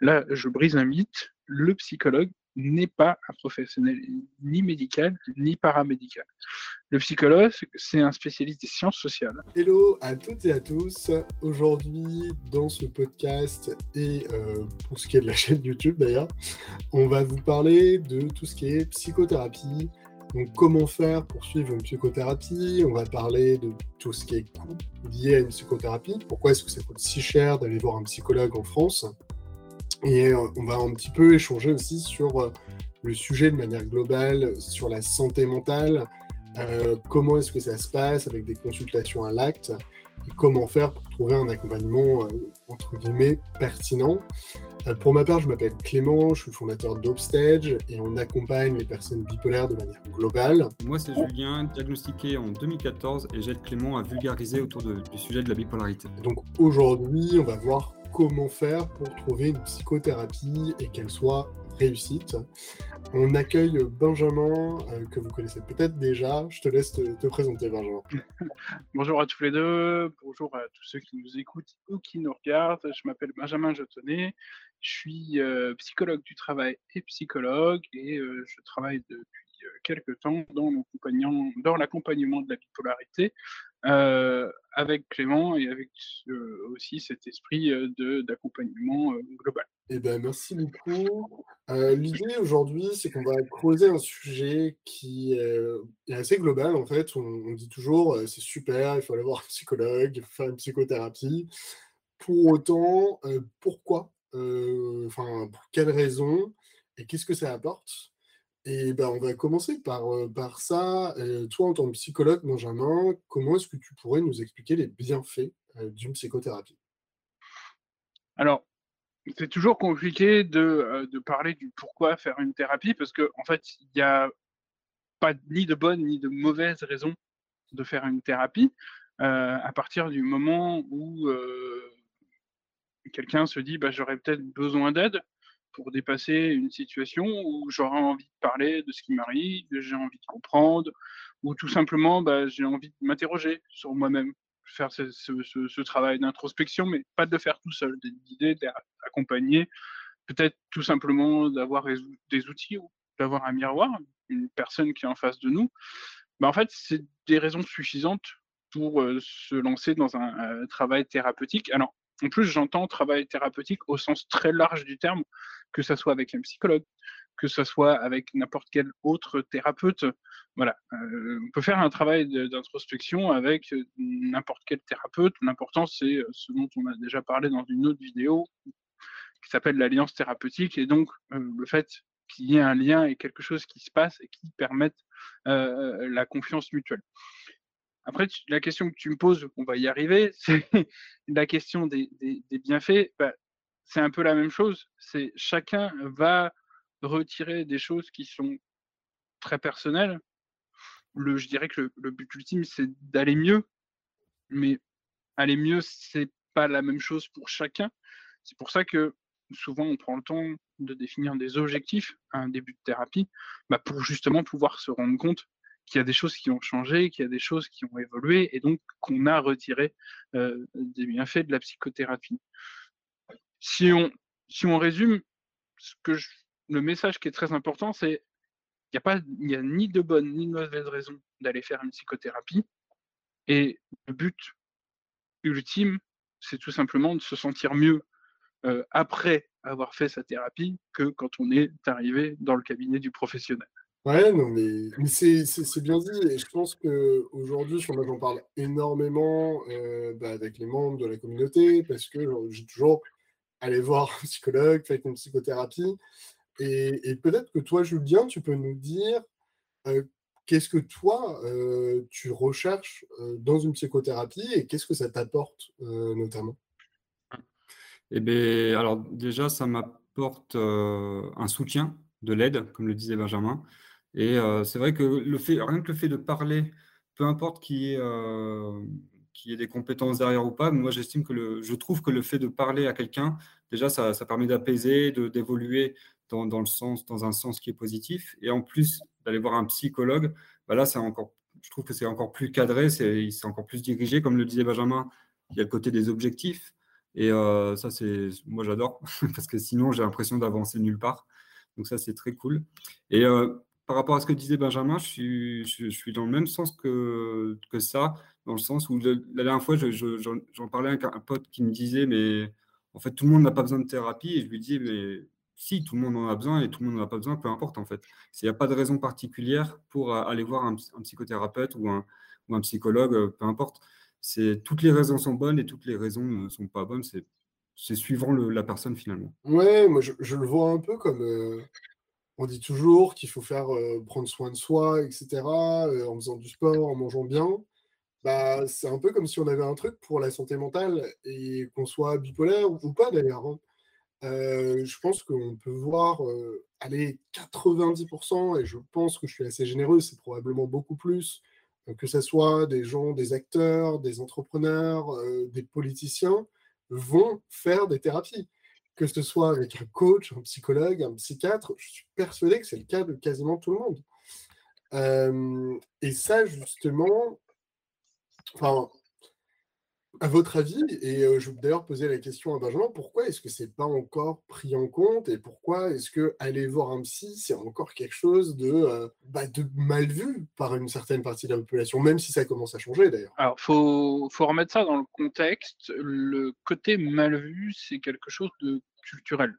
là, je brise un mythe, le psychologue n'est pas un professionnel ni médical ni paramédical. Le psychologue, c'est un spécialiste des sciences sociales. Hello à toutes et à tous. Aujourd'hui, dans ce podcast et euh, pour ce qui est de la chaîne YouTube d'ailleurs, on va vous parler de tout ce qui est psychothérapie. Donc, comment faire pour suivre une psychothérapie? On va parler de tout ce qui est lié à une psychothérapie. Pourquoi est-ce que ça coûte si cher d'aller voir un psychologue en France? Et euh, on va un petit peu échanger aussi sur euh, le sujet de manière globale, sur la santé mentale, euh, comment est-ce que ça se passe avec des consultations à l'acte, et comment faire pour trouver un accompagnement, entre guillemets, pertinent. pour ma part, je m'appelle Clément, je suis fondateur d'Upstage et on accompagne les personnes bipolaires de manière globale. Moi, c'est Julien, diagnostiqué en 2014 et j'aide Clément à vulgariser autour du sujet de la bipolarité. Donc aujourd'hui, on va voir comment faire pour trouver une psychothérapie et qu'elle soit réussite. On accueille Benjamin, euh, que vous connaissez peut-être déjà. Je te laisse te, présenter, Benjamin. bonjour à tous les deux, bonjour à tous ceux qui nous écoutent ou qui nous regardent. Je m'appelle Benjamin Jetonnet, je suis euh, psychologue du travail et psychologue, et euh, je travaille depuis quelques temps dans l'accompagnement de la bipolarité avec Clément et avec euh, aussi cet esprit euh, d'accompagnement global. Eh ben, merci beaucoup. L'idée aujourd'hui, c'est qu'on va creuser un sujet qui est assez global. En fait, on, dit toujours c'est super, il faut aller voir un psychologue, il faut faire une psychothérapie. Pour autant, pourquoi Enfin, pour quelles raisons Et qu'est-ce que ça apporte? Et ben, on va commencer par, euh, par ça. Euh, toi, en tant que psychologue, Benjamin, comment est-ce que tu pourrais nous expliquer les bienfaits euh, d'une psychothérapie? Alors, c'est toujours compliqué de, de, parler du pourquoi faire une thérapie, parce qu'en en fait, il n'y a pas ni de bonnes ni de mauvaises raisons de faire une thérapie. à partir du moment où quelqu'un se dit bah, j'aurais peut-être besoin d'aide, pour dépasser une situation où j'aurais envie de parler de ce qui m'arrive, j'ai envie de comprendre, ou tout simplement bah, j'ai envie de m'interroger sur moi-même, faire ce, travail d'introspection, mais pas de le faire tout seul, d'idée d'accompagner, peut-être tout simplement d'avoir des outils ou d'avoir un miroir, une personne qui est en face de nous. Bah, en fait, c'est des raisons suffisantes pour euh, se lancer dans un travail thérapeutique. Alors, en plus, j'entends travail thérapeutique au sens très large du terme, que ce soit avec un psychologue, que ce soit avec n'importe quel autre thérapeute. Voilà, euh, on peut faire un travail d'introspection avec euh, n'importe quel thérapeute. L'important, c'est euh, ce dont on a déjà parlé dans une autre vidéo qui s'appelle l'alliance thérapeutique, et donc le fait qu'il y ait un lien et quelque chose qui se passe et qui permette la confiance mutuelle. Après, la question que tu me poses, on va y arriver, c'est la question des, bienfaits. Bah, c'est un peu la même chose. C'est chacun va retirer des choses qui sont très personnelles. Le, je dirais que le, but ultime, c'est d'aller mieux. Mais aller mieux, c'est pas la même chose pour chacun. C'est pour ça que souvent on prend le temps de définir des objectifs à un début de thérapie, bah, pour justement pouvoir se rendre compte qu'il y a des choses qui ont changé, qu'il y a des choses qui ont évolué, et donc qu'on a retiré euh, des bienfaits de la psychothérapie. Si on, si on résume, le message qui est très important, c'est qu'il n'y a, pas, il a ni de bonne ni de mauvaise raison d'aller faire une psychothérapie, et le but ultime, c'est tout simplement de se sentir mieux euh, après avoir fait sa thérapie que quand on est arrivé dans le cabinet du professionnel. Ouais, non, mais, c'est bien dit. Et je pense qu'aujourd'hui, j'en parle énormément euh, bah, avec les membres de la communauté parce que j'ai toujours allé voir un psychologue, fait une psychothérapie. Et, peut-être que toi, Julien, tu peux nous dire euh, qu'est-ce que toi, euh, tu recherches dans une psychothérapie et qu'est-ce que ça t'apporte notamment? Eh bien, alors déjà, ça m'apporte un soutien, de l'aide, comme le disait Benjamin. Et c'est vrai que le fait, rien que le fait de parler, peu importe qui est, qui ait des compétences derrière ou pas, moi j'estime que le, je trouve que le fait de parler à quelqu'un, déjà ça, ça permet d'apaiser, d'évoluer dans, dans, le sens, dans un sens qui est positif. Et en plus d'aller voir un psychologue, bah là c'est encore, je trouve que c'est encore plus cadré, c'est, encore plus dirigé, comme le disait Benjamin, il y a le côté des objectifs. Et ça, c'est moi, j'adore, parce que sinon, j'ai l'impression d'avancer nulle part. Donc ça, c'est très cool. Et par rapport à ce que disait Benjamin, je suis, je, suis dans le même sens que, que ça, dans le sens où la dernière fois, j'en parlais avec un pote qui me disait, mais en fait, tout le monde n'a pas besoin de thérapie. Et je lui dis, mais si, tout le monde en a besoin et tout le monde n'en a pas besoin, peu importe en fait. Il n'y a pas de raison particulière pour aller voir un, psychothérapeute ou un, ou un, psychologue, peu importe. Toutes les raisons sont bonnes et toutes les raisons ne sont pas bonnes. C'est suivant la personne finalement. Ouais, moi je, le vois un peu comme. Euh, on dit toujours qu'il faut faire euh, prendre soin de soi, etc., euh, en faisant du sport, en mangeant bien. Bah, c'est un peu comme si on avait un truc pour la santé mentale et qu'on soit bipolaire ou pas d'ailleurs. Hein. Euh, je pense qu'on peut voir aller 90%, et je pense que je suis assez généreux, c'est probablement beaucoup plus, que ce soit des gens, des acteurs, des entrepreneurs, des politiciens, vont faire des thérapies que ce soit avec un coach, un psychologue, un psychiatre, je suis persuadé que c'est le cas de quasiment tout le monde. Euh, et ça, justement, enfin, à votre avis, et euh, je vais d'ailleurs poser la question à Benjamin, pourquoi est-ce que c'est pas encore pris en compte et pourquoi est-ce que aller voir un psy, c'est encore quelque chose de, euh, bah, de mal vu par une certaine partie de la population, même si ça commence à changer d'ailleurs? Alors, faut, faut remettre ça dans le contexte. Le côté mal vu, c'est quelque chose de culturel.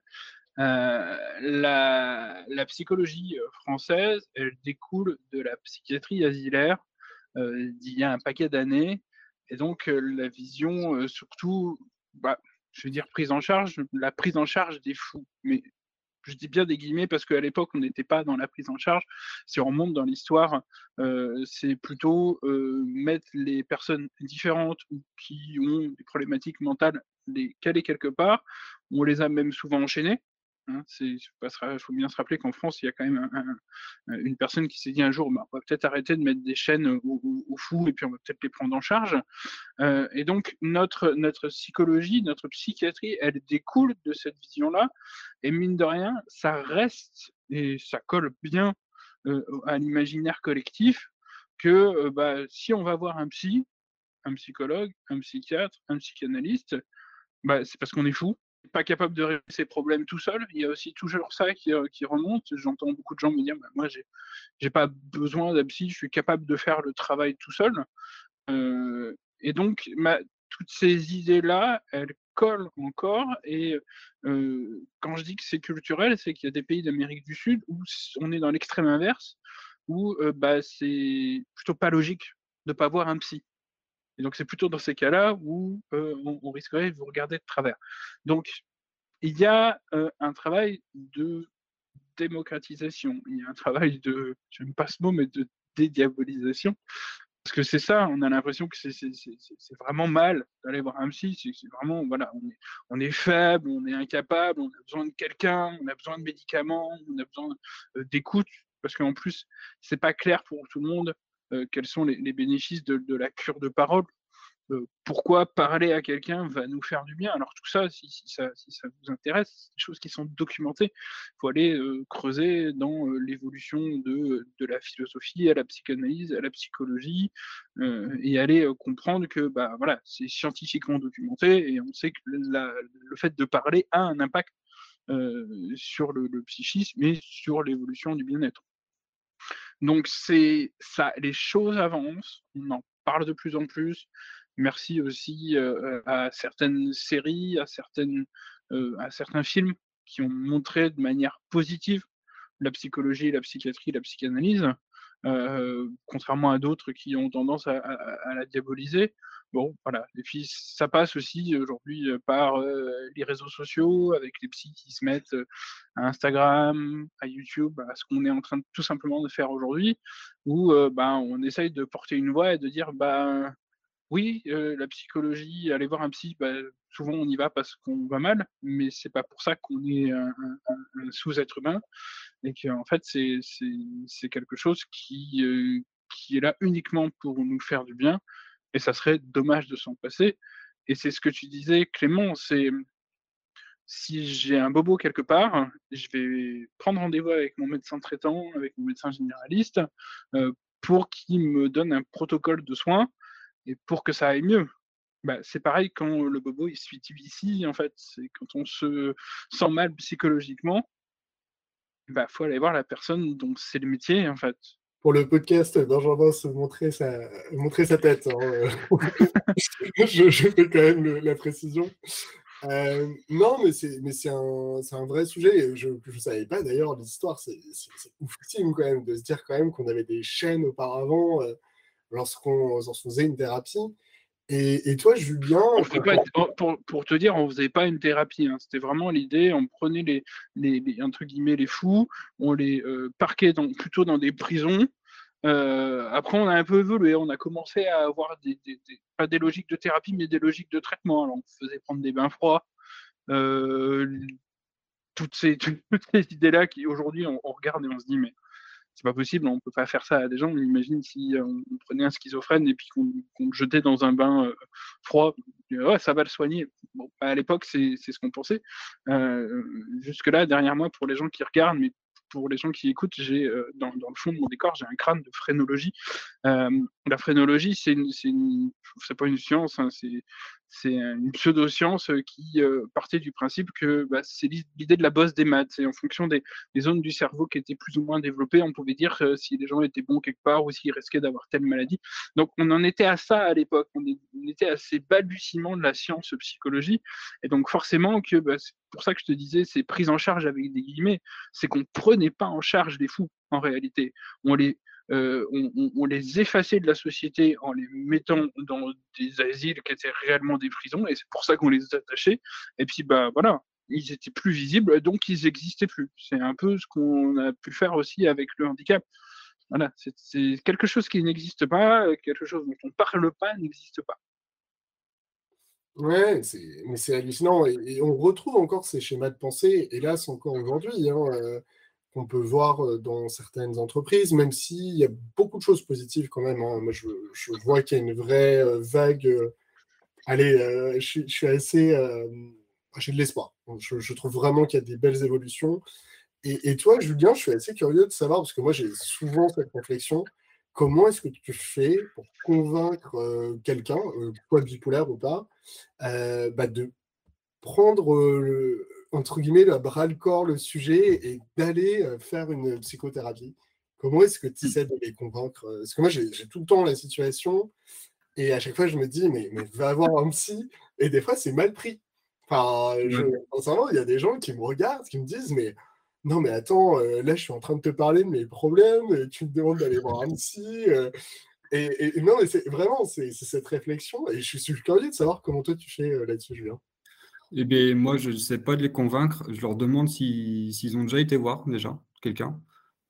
Euh, la, la, psychologie française, elle découle de la psychiatrie asilaire d'il y a un paquet d'années et donc, la vision, surtout, bah, je veux dire prise en charge, la prise en charge des fous. Mais je dis bien des guillemets parce qu'à l'époque, on n'était pas dans la prise en charge. Si on remonte dans l'histoire, c'est plutôt mettre les personnes différentes ou qui ont des problématiques mentales, les caler quelque part. On les a même souvent enchaînées. Hein, il faut bien se rappeler qu'en France, il y a quand même une personne qui s'est dit un jour, bah, on va peut-être arrêter de mettre des chaînes aux, fous et puis on va peut-être les prendre en charge. Euh, et donc notre, notre psychologie, notre psychiatrie, elle découle de cette vision-là. Et mine de rien, ça reste et ça colle bien euh, à l'imaginaire collectif que euh, bah, si on va voir un psy, un psychologue, un psychiatre, un psychanalyste, bah, c'est parce qu'on est fou pas capable de régler ses problèmes tout seul. Il y a aussi toujours ça qui, euh, remonte. J'entends beaucoup de gens me dire bah, Moi, j'ai, j'ai pas besoin d'un psy, je suis capable de faire le travail tout seul. Euh, et donc, toutes ces idées-là, elles collent encore. Et euh, quand je dis que c'est culturel, c'est qu'il y a des pays d'Amérique du Sud où on est dans l'extrême inverse, où bah, c'est plutôt pas logique de pas voir un psy. Et donc, c'est plutôt dans ces cas-là où euh, on, risquerait de vous regarder de travers. Donc, il y a euh, un travail de démocratisation, il y a un travail de, j'aime pas ce mot, mais de dédiabolisation. Parce que c'est ça, on a l'impression que c'est vraiment mal d'aller voir un psy. C'est vraiment, voilà, on est, on est faible, on est incapable, on a besoin de quelqu'un, on a besoin de médicaments, on a besoin euh, d'écoute. Parce qu'en plus, c'est pas clair pour tout le monde quels sont les, bénéfices de, la cure de parole. Euh, pourquoi parler à quelqu'un va nous faire du bien Alors tout ça, si, ça, vous intéresse, c'est des choses qui sont documentées. Il faut aller euh, creuser dans l'évolution de, la philosophie, à la psychanalyse, à la psychologie, et aller comprendre que bah, voilà, c'est scientifiquement documenté, et on sait que le fait de parler a un impact sur le, psychisme et sur l'évolution du bien-être. Donc c'est ça, les choses avancent, on en parle de plus en plus. Merci aussi à certaines séries, à, certaines, à certains films qui ont montré de manière positive la psychologie, la psychiatrie, la psychanalyse, contrairement à d'autres qui ont tendance à, la diaboliser. Bon, voilà. Et puis, ça passe aussi aujourd'hui euh, par euh, les réseaux sociaux, avec les psys qui se mettent euh, à Instagram, à YouTube, à ce qu'on est en train tout simplement de faire aujourd'hui, où bah, on essaye de porter une voix et de dire, bah, oui, la psychologie, aller voir un psy, bah, souvent on y va parce qu'on va mal, mais c'est pas pour ça qu'on est un, sous-être humain, et qu'en fait, c'est quelque chose qui, qui est là uniquement pour nous faire du bien et ça serait dommage de s'en passer. Et c'est ce que tu disais, Clément, c'est si j'ai un bobo quelque part, je vais prendre rendez-vous avec mon médecin traitant, avec mon médecin généraliste, pour qu'il me donne un protocole de soins et pour que ça aille mieux. Bah, c'est pareil quand le bobo il se fait ici en fait, c'est quand on se sent mal psychologiquement bah, faut aller voir la personne dont c'est le métier, en fait. Pour le podcast, Benjamin se montrer sa, montrer sa tête. Hein, euh. je, fais quand même la précision. Euh, non, mais c'est c'est un, vrai sujet. Je ne savais pas d'ailleurs l'histoire. C'est oufissime quand même de se dire quand même qu'on avait des chaînes auparavant euh, lorsqu'on faisait une thérapie. Et, toi, Julien pour, te dire, on ne faisait pas une thérapie. Hein. C'était vraiment l'idée. On prenait les, les, entre guillemets, les fous, on les euh, parquait dans, plutôt dans des prisons. Euh, après, on a un peu évolué. On a commencé à avoir des, pas des logiques de thérapie, mais des logiques de traitement. Alors, on faisait prendre des bains froids. Euh, toutes ces, toutes ces idées-là qui aujourd'hui on, on, regarde et on se dit mais c'est pas possible, on peut pas faire ça à des gens. Imagine si euh, on, prenait un schizophrène et puis qu'on le jetait dans un bain euh, froid, ça va le soigner. Bon, à l'époque, c'est ce qu'on pensait. Euh, jusque-là, derrière moi, pour les gens qui regardent, mais pour les gens qui écoutent, j'ai dans, le fond de mon décor, j'ai un crâne de phrénologie. La phrénologie, c'est c'est pas une science, hein, c'est c'est une pseudo-science qui euh, partait du principe que bah, c'est l'idée de la bosse des maths. Et en fonction des, zones du cerveau qui étaient plus ou moins développées, on pouvait dire si les gens étaient bons quelque part ou s'ils risquaient d'avoir telle maladie. Donc on en était à ça à l'époque. On, était à ces balbutiements de la science psychologie. Et donc forcément que bah, pour ça que je te disais, c'est prise en charge avec des guillemets, c'est qu'on ne prenait pas en charge les fous en réalité. On les, euh, on, les effaçait de la société en les mettant dans des asiles qui étaient réellement des prisons, et c'est pour ça qu'on les attachait. Et puis, bah voilà, ils étaient plus visibles, donc ils n'existaient plus. C'est un peu ce qu'on a pu faire aussi avec le handicap. Voilà, c'est quelque chose qui n'existe pas, quelque chose dont on ne parle pas n'existe pas. Ouais, mais c'est hallucinant. Et, on retrouve encore ces schémas de pensée, hélas, encore aujourd'hui, hein, euh, qu'on peut voir euh, dans certaines entreprises, même s'il y a beaucoup de choses positives quand même. Hein. Moi, je, vois qu'il y a une vraie euh, vague. allez, je, suis assez. j'ai de l'espoir. Je, trouve vraiment qu'il y a des belles évolutions. Et, toi, Julien, je suis assez curieux de savoir, parce que moi, j'ai souvent cette réflexion comment est-ce que tu fais pour convaincre euh, quelqu'un, quoi euh, bipolaire ou pas, euh, bah, de prendre le, entre guillemets le bras le corps le sujet et d'aller faire une psychothérapie Comment est-ce que tu essaies de les convaincre Parce que moi, j'ai tout le temps la situation et à chaque fois, je me dis, mais, mais va avoir un psy. Et des fois, c'est mal pris. Enfin, je, il y a des gens qui me regardent, qui me disent, mais non, mais attends, euh, là, je suis en train de te parler de mes problèmes, tu me demandes d'aller voir un psy. Euh, et, non, mais c'est vraiment, c'est cette réflexion. Et je suis curieux de savoir comment toi, tu fais euh, là-dessus, Julien. Eh bien, moi, je ne sais pas de les convaincre. Je leur demande s'ils ont déjà été voir, déjà, quelqu'un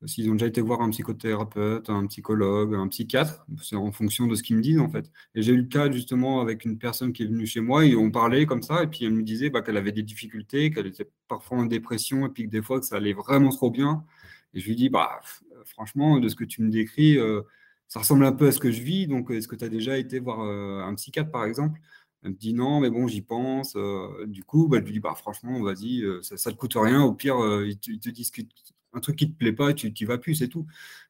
s'ils ont déjà été voir un psychothérapeute, un psychologue, un psychiatre, c'est en fonction de ce qu'ils me disent en fait. Et j'ai eu le cas justement avec une personne qui est venue chez moi et on parlait comme ça et puis elle me disait bah, qu'elle avait des difficultés, qu'elle était parfois en dépression et puis que des fois que ça allait vraiment trop bien. Et je lui dis bah franchement de ce que tu me décris, euh, ça ressemble un peu à ce que je vis. Donc est-ce que tu as déjà été voir euh, un psychiatre par exemple? Elle me dit non, mais bon, j'y pense. Euh, du coup, bah, je lui bah, franchement, vas-y, ça ne te coûte rien. Au pire, ils, te, ils disent un truc qui te plaît pas, tu n'y vas plus, c'est tout.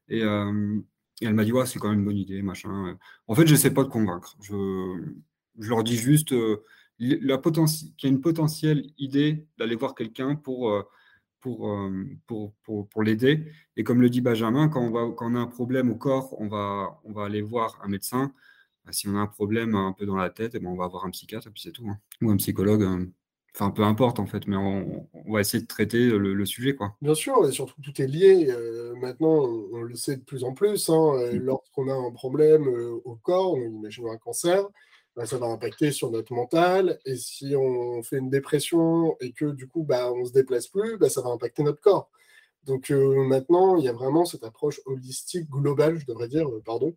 Et, euh, elle m'a dit, ouais, c'est quand même une bonne idée, machin. En fait, je sais pas de convaincre. Je, je, leur dis juste euh, qu'il y a une potentielle idée d'aller voir quelqu'un pour, euh, pour, pour, pour, pour l'aider. Et comme le dit Benjamin, quand on, va, quand on a un problème au corps, on va, on va aller voir un médecin. Bah, si on a un problème un peu dans la tête, eh ben on va voir un psychiatre, et puis c'est tout. Hein. Ou un psychologue. Hein. Enfin, peu importe en fait, mais on, va essayer de traiter le, sujet. Quoi. Bien sûr, et surtout tout est lié. Euh, maintenant, on, le sait de plus en plus. Hein, euh, mm. Lorsqu'on a un problème euh, au corps, on imagine un cancer, bah, ça va impacter sur notre mental. Et si on fait une dépression et que du coup, bah, on ne se déplace plus, bah, ça va impacter notre corps. Donc maintenant, il y a vraiment cette approche holistique, globale, je devrais dire, pardon,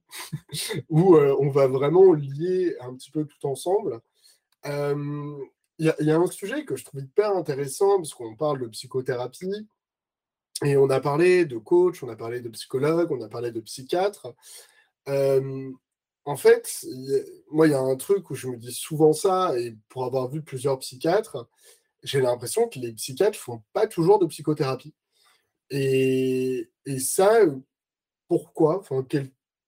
où on va vraiment lier un petit peu tout ensemble. Il y, a un sujet que je trouve hyper intéressant, parce qu'on parle de psychothérapie, et on a parlé de coach, on a parlé de psychologue, on a parlé de psychiatre. Euh, en fait, moi, il y a un truc où je me dis souvent ça, et pour avoir vu plusieurs psychiatres, j'ai l'impression que les psychiatres font pas toujours de psychothérapie. Et, ça, pourquoi? Enfin,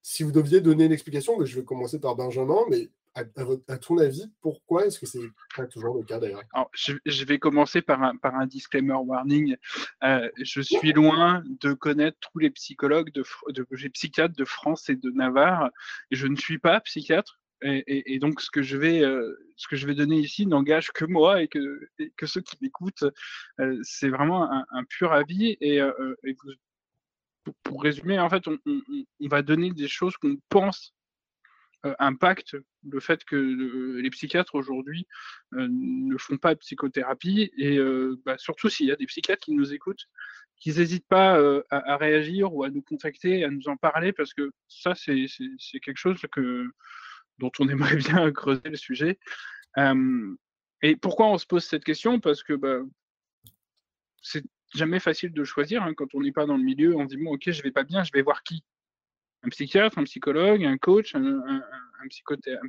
Si vous deviez donner une explication, je vais commencer par Benjamin, mais à, ton avis, pourquoi est-ce que c'est pas toujours le cas d'ailleurs? Je, vais commencer par un, disclaimer warning. Euh, je suis loin de connaître tous les psychologues, de, de, psychiatres de France et de Navarre. Je ne suis pas psychiatre. Et, donc, ce que je vais, euh, ce que je vais donner ici n'engage que moi et que, ceux qui m'écoutent. Euh, c'est vraiment un, pur avis. Et, pour, résumer, en fait, on, va donner des choses qu'on pense euh, impacte le fait que les psychiatres aujourd'hui euh, ne font pas de psychothérapie et euh, bah, surtout s'il y a des psychiatres qui nous écoutent, qu'ils n'hésitent pas à, réagir ou à nous contacter, à nous en parler parce que ça c'est quelque chose que dont on aimerait bien creuser le sujet. et pourquoi on se pose cette question? Parce que bah, c'est jamais facile de choisir hein. quand on n'est pas dans le milieu. On dit bon ok je vais pas bien, je vais voir qui? Un psychiatre, un psychologue, un coach, un,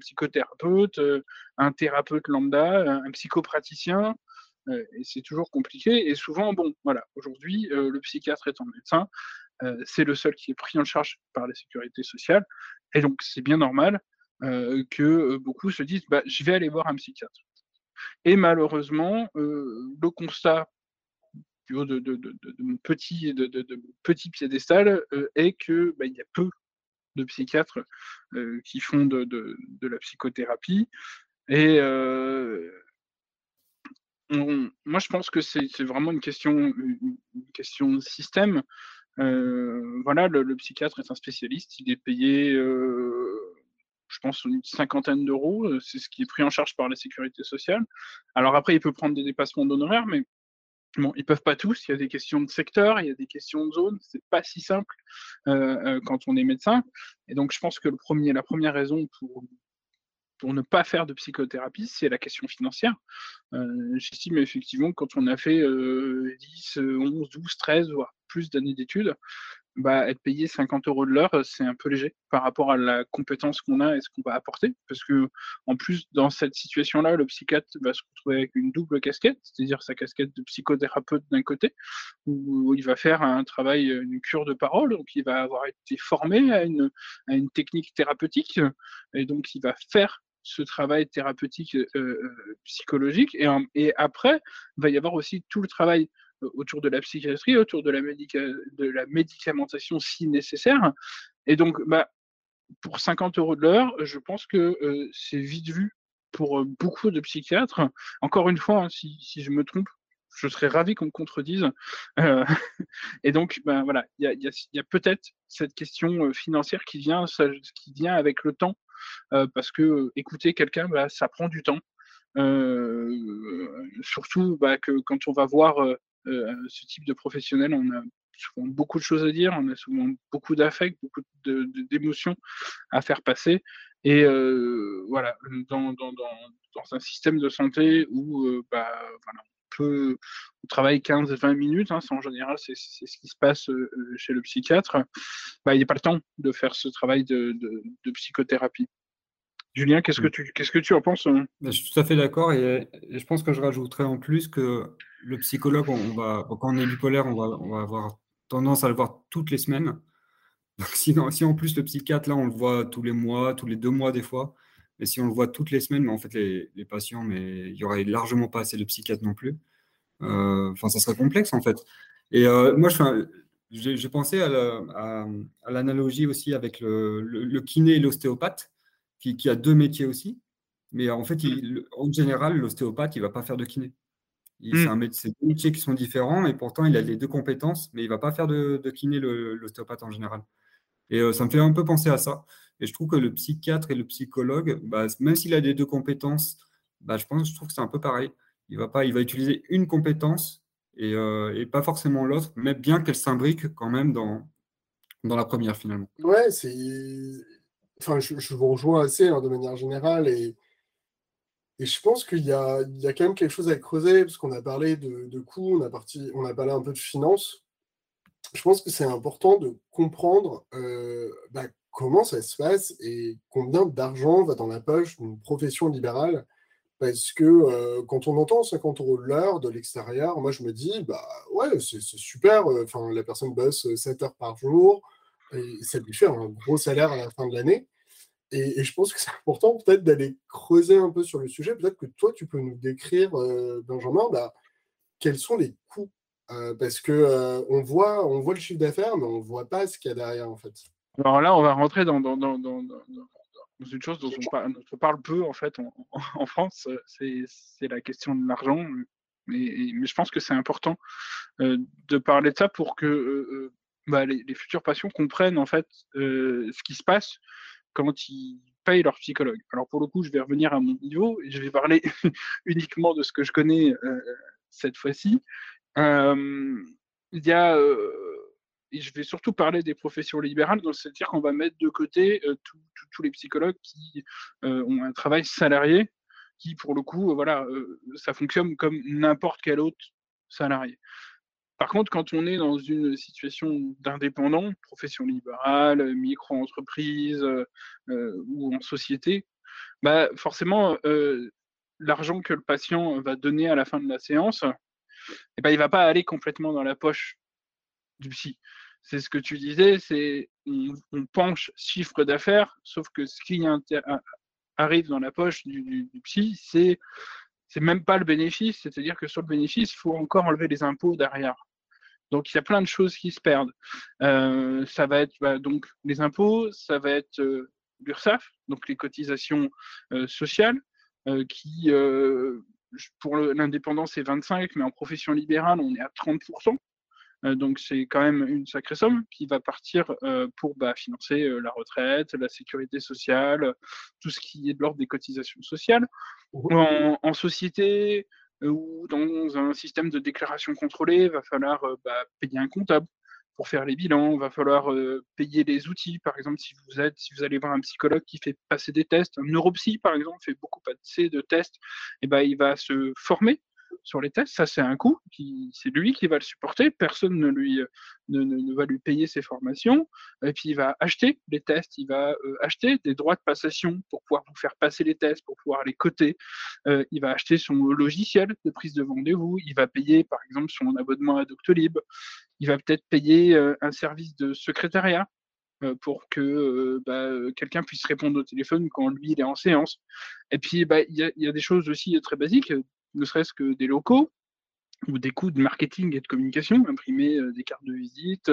psychothérapeute, euh, un thérapeute lambda, un psychopraticien. Euh, et c'est toujours compliqué. Et souvent, bon, voilà, aujourd'hui, euh, le psychiatre étant médecin, c'est le seul qui est pris en charge par la sécurité sociale. Et donc, c'est bien normal que beaucoup se disent, bah, je vais aller voir un psychiatre. Et malheureusement, le constat de, mon petit, de, petit piédestal est que bah, il y a peu de psychiatres euh, qui font de, la psychothérapie. Et euh, moi, je pense que c'est vraiment une question, de système. Euh, voilà, le, psychiatre est un spécialiste, il est payé, je pense, une cinquantaine d'euros, c'est ce qui est pris en charge par la sécurité sociale. Alors après, il peut prendre des dépassements d'honoraires, mais Bon, ils peuvent pas tous. Il y a des questions de secteur, il y a des questions de zone. C'est pas si simple euh, euh, quand on est médecin. Et donc, je pense que le premier, la première raison pour pour ne pas faire de psychothérapie, c'est la question financière. Euh, J'estime effectivement que quand on a fait 10, 11, 12, 13, voire plus d'années d'études, bah, être payé 50 euros de l'heure, c'est un peu léger par rapport à la compétence qu'on a et ce qu'on va apporter. Parce que, en plus, dans cette situation-là, le psychiatre va se retrouver avec une double casquette, c'est-à-dire sa casquette de psychothérapeute d'un côté, où il va faire un travail, une cure de parole, donc il va avoir été formé à une, technique thérapeutique, et donc il va faire ce travail thérapeutique psychologique. Et, et après, il va y avoir aussi tout le travail autour de la psychiatrie, autour de la, de la médicamentation si nécessaire. Et donc, bah, pour 50 euros de l'heure, je pense que euh, c'est vite vu pour euh, beaucoup de psychiatres. Encore une fois, hein, si, si, je me trompe, je serais ravi qu'on me contredise. Euh, et donc, ben voilà, il y a, y a, peut-être cette question financière qui vient, qui vient avec le temps, parce que écouter quelqu'un, bah, ça prend du temps. surtout bah, que quand on va voir ce type de professionnel, on a souvent beaucoup de choses à dire, on a souvent beaucoup d'affects, beaucoup d'émotions à faire passer. Et euh, voilà, dans, un système de santé où euh, bah, on, peut, travaille 15-20 minutes, hein, en général c'est ce qui se passe chez le psychiatre, bah, il n'y a pas le temps de faire ce travail de psychothérapie. Julien, qu'est-ce que tu qu'est-ce que tu en penses hein? Je suis tout à fait d'accord et, je pense que je rajouterais en plus que le psychologue, on va quand on est bipolaire, on va, on va avoir tendance à le voir toutes les semaines. Donc, si, si en plus le psychiatre, là, on le voit tous les mois, tous les deux mois des fois, mais si on le voit toutes les semaines, mais en fait les, les patients, mais il y aurait largement pas assez de psychiatres non plus. Euh, enfin, ça serait complexe en fait. Et euh, moi, j'ai pensé à l'analogie aussi avec le, le kiné et l'ostéopathe qui, a deux métiers aussi. Mais en fait, il, en général, l'ostéopathe, il ne va pas faire de kiné. Hmm. C'est deux métiers qui sont différents et pourtant, il a les deux compétences, mais il ne va pas faire de, kiné, l'ostéopathe en général. Et euh, ça me fait un peu penser à ça. Et je trouve que le psychiatre et le psychologue, bah, même s'il a les deux compétences, bah, je pense, je trouve que c'est un peu pareil. Il va pas, il va utiliser une compétence et, euh, et pas forcément l'autre, mais bien qu'elle s'imbrique quand même dans, dans la première finalement. Ouais, c'est enfin, je, vous rejoins assez hein, de manière générale et, je pense qu'il y a, quand même quelque chose à creuser parce qu'on a parlé de, de coûts, on a, parti, on a parlé un peu de finances. Je pense que c'est important de comprendre euh, bah, comment ça se passe et combien d'argent va dans la poche d'une profession libérale. Parce que euh, quand on entend 50 euros de l'heure de l'extérieur, moi je me dis, bah ouais, c'est super. Euh, enfin, la personne bosse 7 heures par jour, et ça lui fait un gros salaire à la fin de l'année. Et, je pense que c'est important peut-être d'aller creuser un peu sur le sujet. Peut-être que toi, tu peux nous décrire, Benjamin, bah, quels sont les coûts Parce que on, voit, on voit le chiffre d'affaires, mais on ne voit pas ce qu'il y a derrière, en fait. Alors là, on va rentrer dans, dans, dans, dans une chose dont on, parle, peu en fait en, France, c'est la question de l'argent. Mais, mais, je pense que c'est important de parler de ça pour que bah, les, futurs patients comprennent en fait ce qui se passe quand ils payent leur psychologue. Alors pour le coup, je vais revenir à mon niveau et je vais parler uniquement de ce que je connais cette fois-ci. il y a et je vais surtout parler des professions libérales, c'est-à-dire qu'on va mettre de côté tous les psychologues qui ont un travail salarié, qui pour le coup, voilà, ça fonctionne comme n'importe quel autre salarié. Par contre, quand on est dans une situation d'indépendant, profession libérale, micro-entreprise ou en société, bah forcément, l'argent que le patient va donner à la fin de la séance, eh ben, il ne va pas aller complètement dans la poche du psy. C'est ce que tu disais, c'est on, penche chiffre d'affaires, sauf que ce qui arrive dans la poche du, psy, c'est c'est même pas le bénéfice, c'est-à-dire que sur le bénéfice, il faut encore enlever les impôts derrière. Donc il y a plein de choses qui se perdent. Euh, ça va être bah, donc les impôts, ça va être euh, l'URSSAF, donc les cotisations euh, sociales, qui pour l'indépendance c'est 25, mais en profession libérale on est à 30%. Euh, donc c'est quand même une sacrée somme qui va partir euh, pour bah, financer euh, la retraite, la sécurité sociale, tout ce qui est de l'ordre des cotisations sociales. En, en société ou dans un système de déclaration contrôlée, il va falloir bah, payer un comptable pour faire les bilans, il va falloir payer les outils. Par exemple, si vous êtes, si vous allez voir un psychologue qui fait passer des tests, un neuropsy par exemple fait beaucoup passer de tests, et ben il va se former sur les tests, ça c'est un coût, c'est lui qui va le supporter, personne ne, lui, euh, ne, va lui payer ses formations, et puis il va acheter les tests, il va euh, acheter des droits de passation pour pouvoir vous faire passer les tests, pour pouvoir les coter, euh, il va acheter son logiciel de prise de rendez-vous, il va payer par exemple son abonnement à Doctolib, il va peut-être payer un service de secrétariat pour que bah, quelqu'un puisse répondre au téléphone quand lui il est en séance. Et puis bah, il y, a des choses aussi très basiques, ne serait-ce que des locaux ou des coûts de marketing et de communication, imprimer des cartes de visite,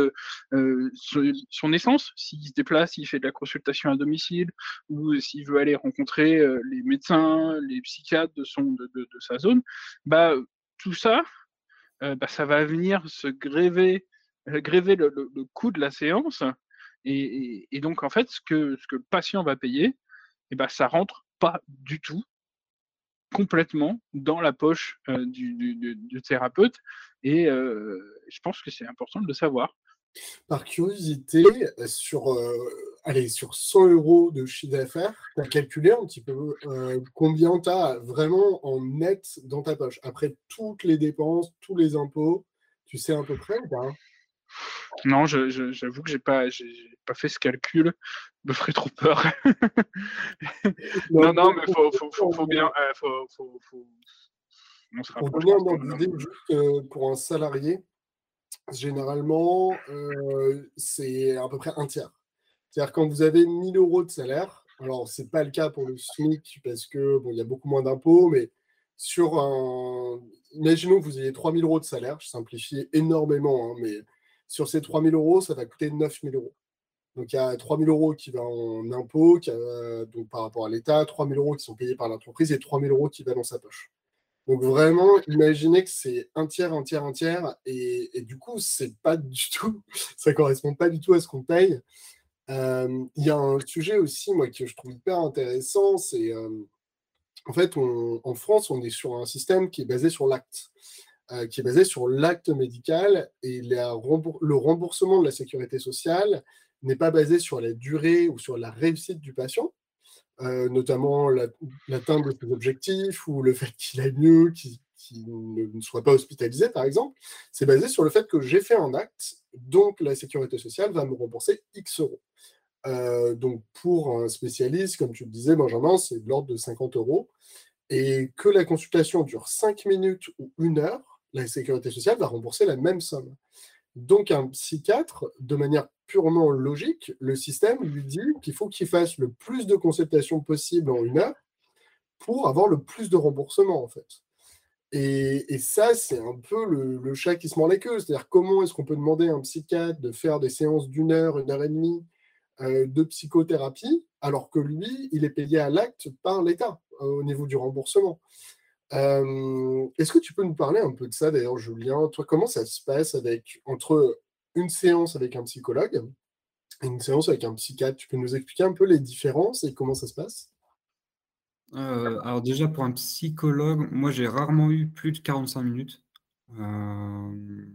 son essence, s'il se déplace, s'il fait de la consultation à domicile, ou s'il veut aller rencontrer les médecins, les psychiatres de, son, sa zone, bah, tout ça, bah, ça va venir se gréver, le, coût de la séance, et, donc en fait, ce que, ce que le patient va payer, et eh bah, ça rentre pas du tout complètement dans la poche du, thérapeute. Et je pense que c'est important de le savoir. Par curiosité, sur, allez, sur 100 euros de chiffre d'affaires, tu as calculé un petit peu combien tu as vraiment en net dans ta poche? Après toutes les dépenses, tous les impôts, tu sais à peu près ou pas? Non, j'avoue que j'ai pas, pas fait ce calcul. me ferait trop peur. non, non, mais faut, faut, faut, bien. Euh, faut, pour juste euh, pour un salarié, généralement, euh, c'est à peu près un tiers. C'est-à-dire quand vous avez 1000 euros de salaire, alors c'est pas le cas pour le SMIC parce que bon, il y a beaucoup moins d'impôts, mais sur un. Imaginons que vous ayez 3000 euros de salaire, je simplifie énormément, hein, mais sur ces 3 000 euros, ça va coûter 9 000 euros. Donc il y a 3 000 euros qui vont en impôts, donc par rapport à l'État, 3 000 euros qui sont payés par l'entreprise et 3 000 euros qui vont dans sa poche. Donc vraiment, imaginez que c'est un tiers, un tiers, un tiers, et, du coup, c'est pas du tout, ça correspond pas du tout à ce qu'on paye. Euh, il y a un sujet aussi, moi, que je trouve hyper intéressant, c'est euh, en fait, en France, on est sur un système qui est basé sur l'acte. Euh, qui est basé sur l'acte médical et le remboursement de la sécurité sociale n'est pas basé sur la durée ou sur la réussite du patient, euh, notamment l'atteinte de ses objectifs ou le fait qu'il aille mieux, qu'il ne soit pas hospitalisé, par exemple. C'est basé sur le fait que j'ai fait un acte, donc la sécurité sociale va me rembourser X euros. Euh, donc pour un spécialiste, comme tu le disais, Benjamin, c'est de l'ordre de 50 euros. Et que la consultation dure 5 minutes ou 1 heure, la sécurité sociale va rembourser la même somme. Donc un psychiatre, de manière purement logique, le système lui dit qu'il faut qu'il fasse le plus de consultations possible en une heure pour avoir le plus de remboursement, en fait. Et, ça, c'est un peu le, chat qui se mord les queues. C'est-à-dire, comment est-ce qu'on peut demander à un psychiatre de faire des séances d'une heure, une heure et demie euh, de psychothérapie, alors que lui, il est payé à l'acte par l'État euh, au niveau du remboursement? Euh, Est-ce que tu peux nous parler un peu de ça, d'ailleurs, Julien? Comment ça se passe avec, entre une séance avec un psychologue et une séance avec un psychiatre? Tu peux nous expliquer un peu les différences et comment ça se passe? Euh, alors déjà pour un psychologue, moi j'ai rarement eu plus de 45 minutes. Euh,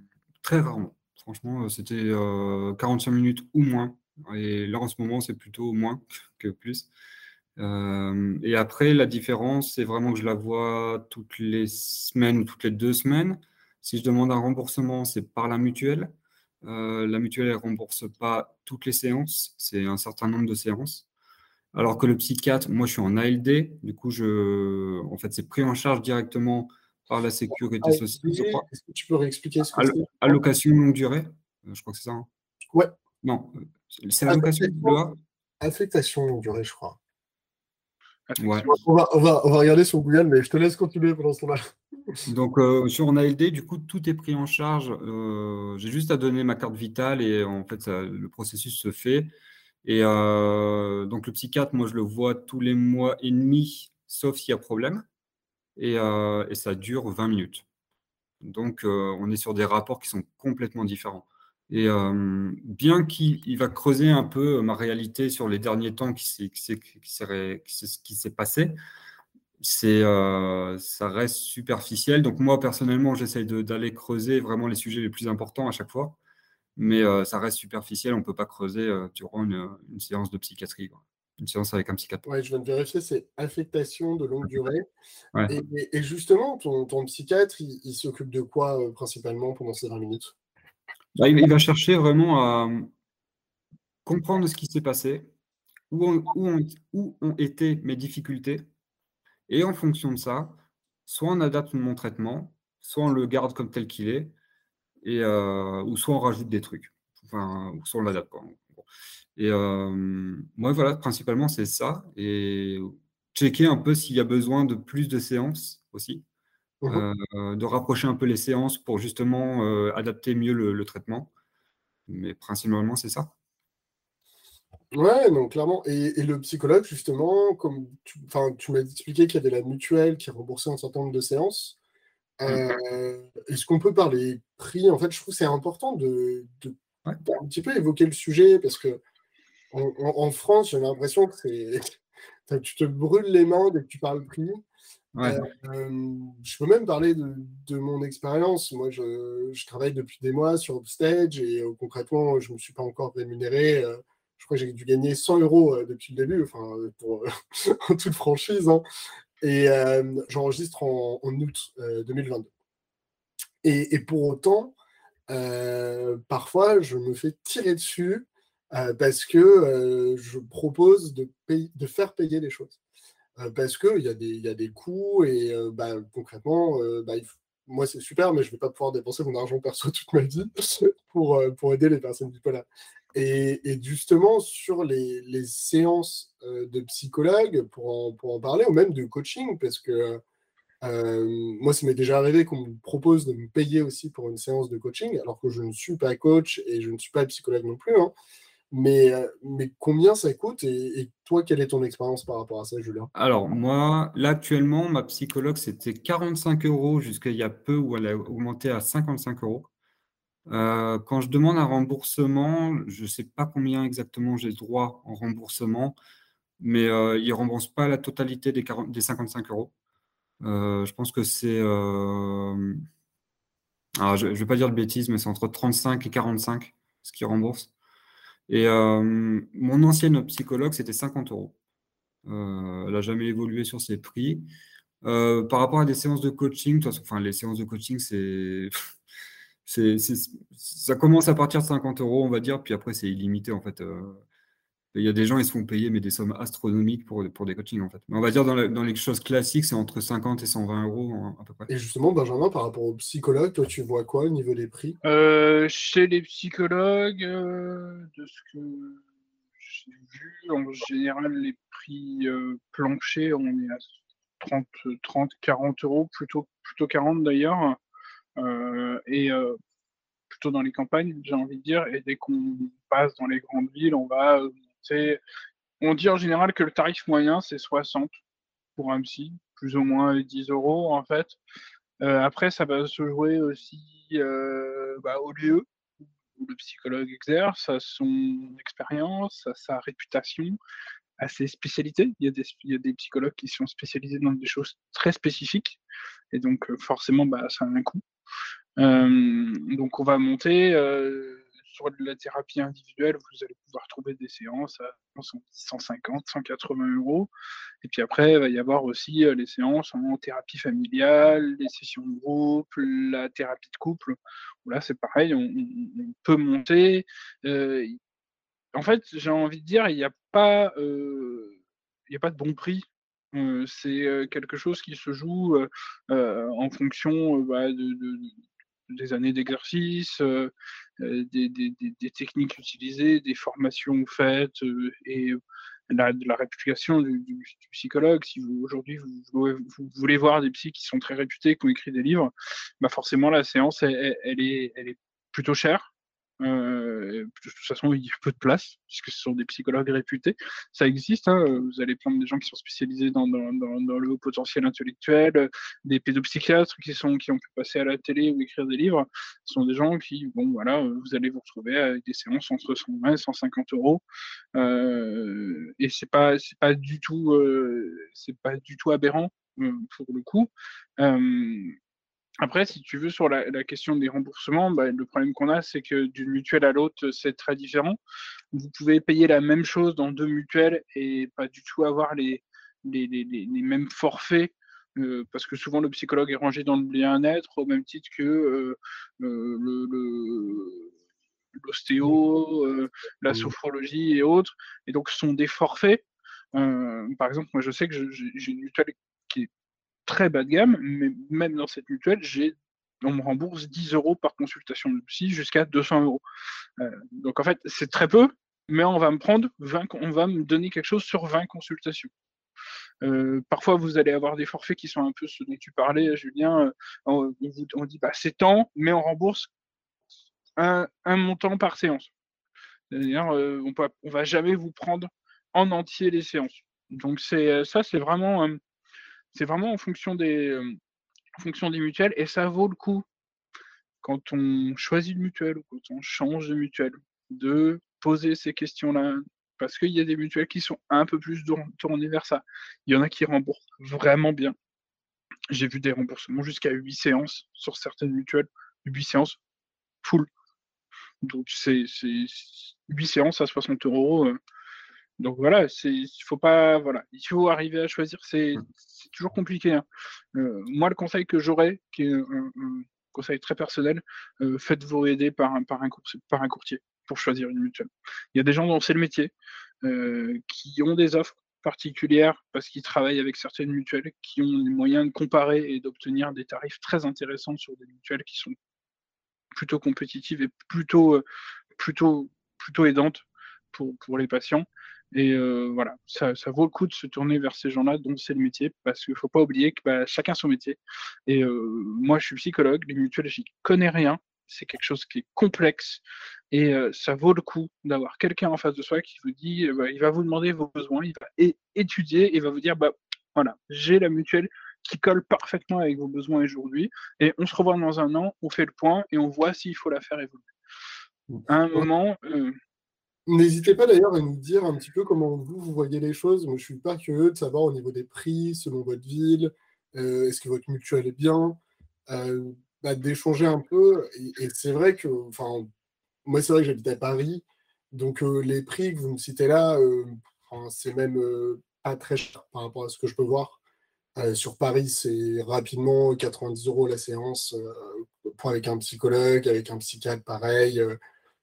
très rarement. Franchement, euh, c'était 45 minutes ou moins. Et là en ce moment, c'est plutôt moins que plus. Et après, la différence, c'est vraiment que je la vois toutes les semaines ou toutes les deux semaines. Si je demande un remboursement, c'est par la mutuelle. la mutuelle, elle rembourse pas toutes les séances, c'est un certain nombre de séances. Alors que le psychiatre, moi je suis en ALD, du coup, je, en fait, c'est pris en charge directement par la sécurité sociale, je crois. Est-ce que tu peux réexpliquer ce que c'est? Allocation longue durée, euh, je crois que c'est ça. Hein? ouais. Non, euh, c'est l'allocation Affectation longue durée, je crois. Ouais. On, va, on, va, on, va, regarder sur Google, mais je te laisse continuer pendant ce temps-là. Donc, euh, sur un ALD, du coup, tout est pris en charge. J'ai juste à donner ma carte vitale et en fait, le processus se fait. Et euh, donc le psychiatre, moi je le vois tous les mois et demi, sauf s'il y a problème. Et, euh, ça dure 20 minutes. Donc euh, on est sur des rapports qui sont complètement différents. Et bien qu'il va creuser un peu ma réalité sur les derniers temps qui s'est passé, c'est ça reste superficiel. Donc moi personnellement, j'essaye d'aller creuser vraiment les sujets les plus importants à chaque fois mais euh, ça reste superficiel, on ne peut pas creuser euh, durant une, séance de psychiatrie, une séance avec un psychiatre. Oui, je viens de vérifier, c'est affectation de longue durée. Et, justement, ton, ton psychiatre, il, s'occupe de quoi euh, principalement pendant ces 20 minutes? Il, va chercher vraiment à comprendre ce qui s'est passé, où ont, été mes difficultés, et en fonction de ça, soit on adapte mon traitement, soit on le garde comme tel qu'il est, euh, ou soit on rajoute des trucs, enfin, ou soit on l'adapte. Et euh, moi, voilà, principalement, c'est ça. Et checker un peu s'il y a besoin de plus de séances aussi, mmh euh, de rapprocher un peu les séances pour justement adapter mieux le, traitement. Mais principalement, c'est ça. Ouais, non, clairement. Et, le psychologue, justement, comme tu, tu m'as expliqué qu'il y avait la mutuelle qui remboursait un certain nombre de séances. Mmh. Euh, est-ce qu'on peut parler prix? En fait, je trouve que c'est important de, un petit peu évoquer le sujet parce que en, France, j'ai l'impression que c'est tu te brûles les mains dès que tu parles prix. Euh, je peux même parler de, mon expérience. Moi, je, travaille depuis des mois sur Upstage et euh, concrètement, je ne me suis pas encore rémunéré. je crois que j'ai dû gagner 100 euros depuis le début, enfin, en toute franchise. Hein. Et euh, j'enregistre en, août 2022. Euh, et, pour autant, euh, parfois, je me fais tirer dessus parce que je propose de, de, faire payer les choses. Parce qu'il y, a des, y a des coûts et bah, concrètement, bah, moi c'est super, mais je ne vais pas pouvoir dépenser mon argent perso toute ma vie pour, aider les personnes bipolaires. Et, justement, sur les, séances euh, de psychologue, pour en, parler, ou même de coaching, parce que euh, moi, ça m'est déjà arrivé qu'on me propose de me payer aussi pour une séance de coaching, alors que je ne suis pas coach et je ne suis pas psychologue non plus. Hein. Mais, euh, mais combien ça coûte et, toi, quelle est ton expérience par rapport à ça, Julien? Alors, moi, là, actuellement, ma psychologue, c'était 45 euros jusqu'à il y a peu, où elle a augmenté à 55 euros. Euh, quand je demande un remboursement, je ne sais pas combien exactement j'ai droit en remboursement, mais euh, il ne rembourse pas la totalité des, des 55 euros. Je pense que c'est. je ne vais pas dire de bêtises, mais c'est entre 35 et 45 ce qui rembourse. Et mon ancienne psychologue, c'était 50 euros. elle n'a jamais évolué sur ses prix. par rapport à des séances de coaching, enfin, les séances de coaching, c'est ça commence à partir de 50 euros, on va dire, puis après c'est illimité en fait. Euh, Il y a des gens, ils se font payer, mais des sommes astronomiques pour, pour des coachings, en fait. Mais on va dire, dans, dans les choses classiques, c'est entre 50 et 120 euros, à peu près. Et justement, Benjamin, par rapport aux psychologues, toi, tu vois quoi au niveau des prix? Euh, Chez les psychologues, euh, de ce que j'ai vu, en général, les prix euh, planchers, on est à 30, 30 40 euros, plutôt, plutôt 40 d'ailleurs. et plutôt dans les campagnes, j'ai envie de dire. Et dès qu'on passe dans les grandes villes, on va on dit en général que le tarif moyen, c'est 60 pour un psy, plus ou moins 10 euros en fait. Euh, après, ça va se jouer aussi euh, bah, au lieu où le psychologue exerce, à son expérience, à sa réputation, à ses spécialités. Il y, a des, psychologues qui sont spécialisés dans des choses très spécifiques, et donc euh, forcément, bah, ça a un coût. donc on va monter sur de la thérapie individuelle, vous allez pouvoir trouver des séances à 150, 180 euros. Et puis après, il va y avoir aussi euh, les séances en thérapie familiale, les sessions de groupe, la thérapie de couple. Là, c'est pareil, on, peut monter. Euh, en fait, j'ai envie de dire, il n'y a pas, euh, il a pas de bon prix c'est quelque chose qui se joue en fonction bah, de, des années d'exercice, euh, euh, des, techniques utilisées, des formations faites euh, et la, de la réputation du, psychologue. Si aujourd'hui vous, voulez voir des psys qui sont très réputés, qui ont écrit des livres, bah forcément la séance elle est plutôt chère. Euh, de toute façon, il y a peu de place, puisque ce sont des psychologues réputés. Ça existe, hein, vous allez prendre des gens qui sont spécialisés dans, le haut potentiel intellectuel, des pédopsychiatres qui, sont, qui ont pu passer à la télé ou écrire des livres. Ce sont des gens qui, bon, voilà, vous allez vous retrouver avec des séances entre 120 et 150 euros. Euh, et c'est pas, c'est pas du tout, euh, pas du tout aberrant euh, pour le coup. Après, si tu veux, sur la, question des remboursements, bah, le problème qu'on a, c'est que d'une mutuelle à l'autre, c'est très différent. Vous pouvez payer la même chose dans deux mutuelles et pas du tout avoir les, les, mêmes forfaits, euh, parce que souvent le psychologue est rangé dans le bien-être au même titre que euh, euh, l'ostéo, la mmh. sophrologie et autres. Et donc, ce sont des forfaits. par exemple, moi, je sais que j'ai une mutuelle très bas de gamme, mais même dans cette mutuelle, j'ai on me rembourse 10 euros par consultation de psy jusqu'à 200 euros. Euh, donc en fait, c'est très peu, mais on va me prendre 20, on va me donner quelque chose sur 20 consultations. Euh, parfois, vous allez avoir des forfaits qui sont un peu ce dont tu parlais, Julien. On, dit bah, c'est tant, mais on rembourse un, montant par séance. Euh, on ne va jamais vous prendre en entier les séances. Donc c'est ça, c'est vraiment c'est vraiment en fonction des, euh, des mutuelles et ça vaut le coup quand on choisit une mutuelle ou quand on change de mutuelle de poser ces questions-là parce qu'il y a des mutuelles qui sont un peu plus tournées vers ça. Il y en a qui remboursent vraiment bien. J'ai vu des remboursements jusqu'à 8 séances sur certaines mutuelles, 8 séances full. Donc c'est 8 séances à 60 euros. Donc voilà, c'est faut pas voilà, il faut arriver à choisir. C'est mmh. toujours compliqué. Hein. Euh, moi, le conseil que j'aurais, qui est un, conseil très personnel, euh, faites-vous aider par un, par, un par un courtier pour choisir une mutuelle. Il y a des gens dont c'est le métier, euh, qui ont des offres particulières parce qu'ils travaillent avec certaines mutuelles, qui ont les moyens de comparer et d'obtenir des tarifs très intéressants sur des mutuelles qui sont plutôt compétitives et plutôt, plutôt, plutôt aidantes pour, pour les patients. Et euh, voilà, ça, vaut le coup de se tourner vers ces gens-là dont c'est le métier, parce qu'il ne faut pas oublier que bah, chacun son métier. Et euh, moi, je suis psychologue, les mutuelles, j'y connais rien. C'est quelque chose qui est complexe et euh, ça vaut le coup d'avoir quelqu'un en face de soi qui vous dit, bah, il va vous demander vos besoins, il va étudier et va vous dire, bah voilà, j'ai la mutuelle qui colle parfaitement avec vos besoins aujourd'hui et on se revoit dans un an, on fait le point et on voit s'il faut la faire évoluer. Mmh. À un moment, N'hésitez pas d'ailleurs à nous dire un petit peu comment vous, vous voyez les choses. Moi, je suis pas curieux de savoir au niveau des prix, selon votre ville, euh, est-ce que votre mutuelle est bien, euh, bah, d'échanger un peu. Et, c'est vrai que, enfin, moi, c'est vrai que j'habite à Paris, donc euh, les prix que vous me citez là, c'est même pas très cher par rapport à ce que je peux voir. sur Paris, c'est rapidement 90 euros la séance pour avec un psychologue, avec un psychiatre pareil.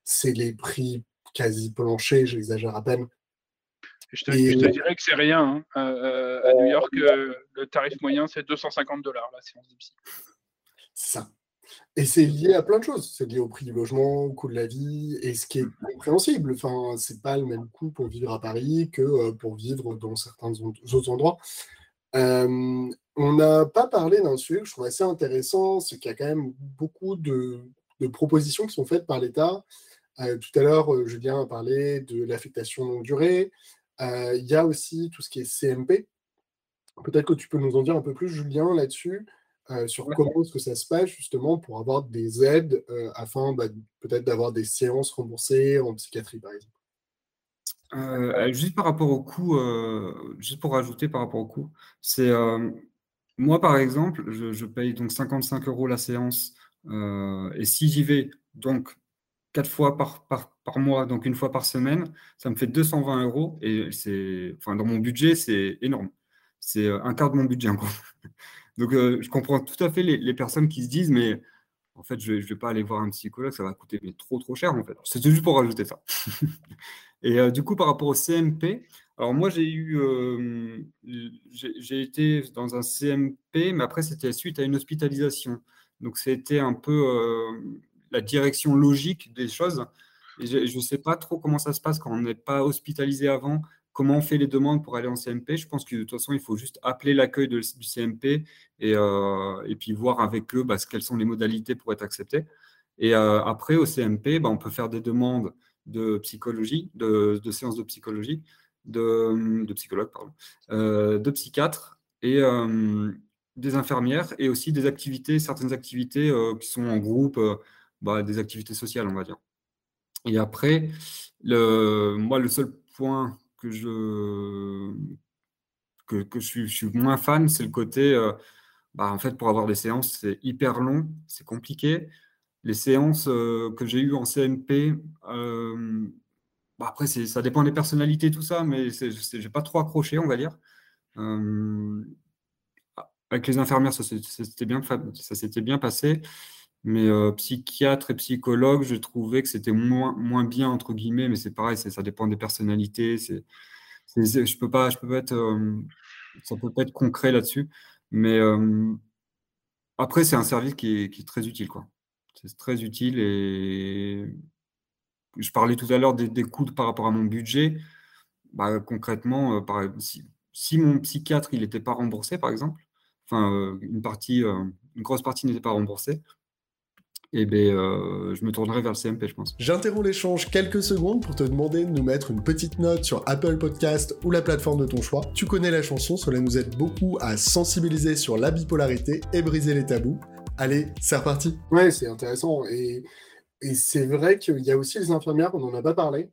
c'est les prix quasi plancher, j'exagère à peine. je, te, dirais que c'est rien. Hein. à New York, le tarif moyen, c'est 250 dollars la séance de ça. Et c'est lié à plein de choses. C'est lié au prix du logement, au coût de la vie, et ce qui est compréhensible. Enfin, c'est pas le même coût pour vivre à Paris que euh, pour vivre dans certains autres endroits. Euh, on n'a pas parlé d'un sujet que je trouve assez intéressant, c'est qu'il y a quand même beaucoup de, propositions qui sont faites par l'État. Euh, tout à l'heure, Julien a parlé de l'affectation longue durée. Il y a aussi tout ce qui est CMP. Peut-être que tu peux nous en dire un peu plus, Julien, là-dessus. Euh, sur comment est-ce que ça se passe justement pour avoir des aides euh, afin bah, peut-être d'avoir des séances remboursées en psychiatrie par exemple? Euh, juste par rapport au coût, juste pour rajouter par rapport au coût, c'est moi par exemple, je, paye donc 55 euros la séance et si j'y vais donc quatre fois par, par, par, mois, donc une fois par semaine, ça me fait 220 euros et c'est, enfin dans mon budget c'est énorme, c'est un quart de mon budget en gros. Donc, euh, je comprends tout à fait les, personnes qui se disent, mais en fait, je ne vais, pas aller voir un psychologue, ça va coûter trop, trop cher, en fait. C'était juste pour rajouter ça. Et euh, du coup, par rapport au CMP, alors moi, j'ai eu, euh, j'ai été dans un CMP, mais après, c'était suite à une hospitalisation. Donc, c'était un peu la direction logique des choses. Je ne sais pas trop comment ça se passe quand on n'est pas hospitalisé avant comment on fait les demandes pour aller en CMP. Je pense que de toute façon, il faut juste appeler l'accueil du CMP euh, et, puis voir avec eux bah, quelles sont les modalités pour être accepté. Et euh, après, au CMP, bah, on peut faire des demandes de psychologie, de, séances de psychologie, de, de psychologue, pardon, euh, de psychiatre et des infirmières et aussi des activités, certaines activités qui sont en groupe, bah, des activités sociales, on va dire. Et après, le, moi, le seul point que je, que, je, suis, moins fan, c'est le côté, euh, bah, en fait, pour avoir des séances, c'est hyper long, c'est compliqué. Les séances euh, que j'ai eues en CMP, euh, bah, après, ça dépend des personnalités, tout ça, mais j'ai pas trop accroché, on va dire. avec les infirmières, ça s'était bien, bien passé. Mais psychiatre et psychologue, je trouvais que c'était moins, moins bien, entre guillemets, mais c'est pareil, ça dépend des personnalités. Je peux pas, je peux pas être, ça peut pas être concret là-dessus. Mais après, c'est un service qui est, très utile. C'est très utile et je parlais tout à l'heure des, coûts par rapport à mon budget. Bah, concrètement, si, si, mon psychiatre n'était pas remboursé, par exemple, enfin une partie, une grosse partie n'était pas remboursée, eh bien, euh, je me tournerai vers le CMP, je pense. J'interromps l'échange quelques secondes pour te demander de nous mettre une petite note sur Apple Podcast ou la plateforme de ton choix. Tu connais la chanson, cela nous aide beaucoup à sensibiliser sur la bipolarité et briser les tabous. Allez, c'est reparti. Ouais, c'est intéressant. Et, c'est vrai qu'il y a aussi les infirmières, on n'en a pas parlé,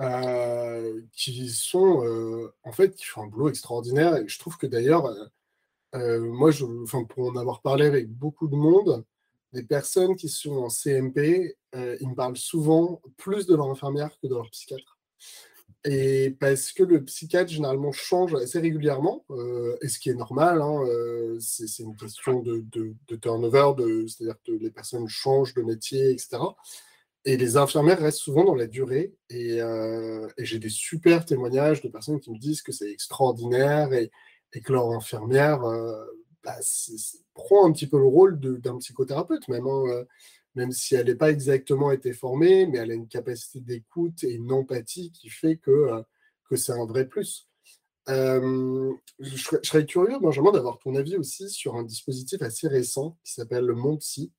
euh, qui sont, euh, en fait, qui font un boulot extraordinaire. Et je trouve que d'ailleurs, moi, je, pour en avoir parlé avec beaucoup de monde, les personnes qui sont en CMP, euh, ils me parlent souvent plus de leur infirmière que de leur psychiatre. Et parce que le psychiatre, généralement, change assez régulièrement, euh, et ce qui est normal, hein, euh, c'est une question de, turnover, c'est-à-dire que les personnes changent de métier, etc. Et les infirmières restent souvent dans la durée. Et, j'ai des super témoignages de personnes qui me disent que c'est extraordinaire et, et, que leur infirmière bah, prend un petit peu le rôle d'un psychothérapeute, même, hein, euh, même si elle n'a pas exactement été formée, mais elle a une capacité d'écoute et une empathie qui fait que, euh, c'est un vrai plus. Euh, je, serais curieux, Benjamin, d'avoir ton avis aussi sur un dispositif assez récent qui s'appelle le MonPsy.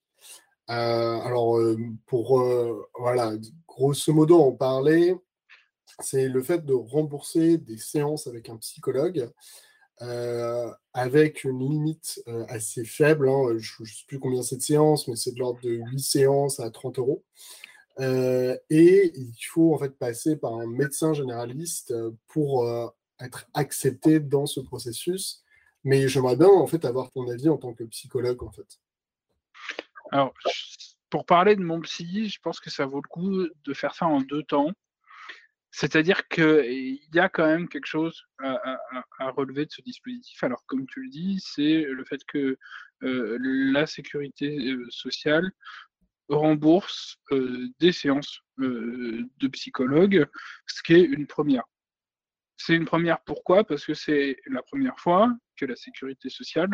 alors, pour voilà, grosso modo en parler, c'est le fait de rembourser des séances avec un psychologue euh, avec une limite euh, assez faible. Hein, je ne sais plus combien c'est de séances, mais c'est de l'ordre de 8 séances à 30 euros. Euh, et il faut en fait passer par un médecin généraliste pour être accepté dans ce processus. Mais j'aimerais bien en fait avoir ton avis en tant que psychologue en fait. Alors, pour parler de mon psy, je pense que ça vaut le coup de faire ça en deux temps. C'est-à-dire qu'il y a quand même quelque chose à, relever de ce dispositif. Alors, comme tu le dis, c'est le fait que euh, la sécurité euh, sociale rembourse euh, des séances de psychologues, ce qui est une première. C'est une première, pourquoi? Parce que c'est la première fois que la sécurité sociale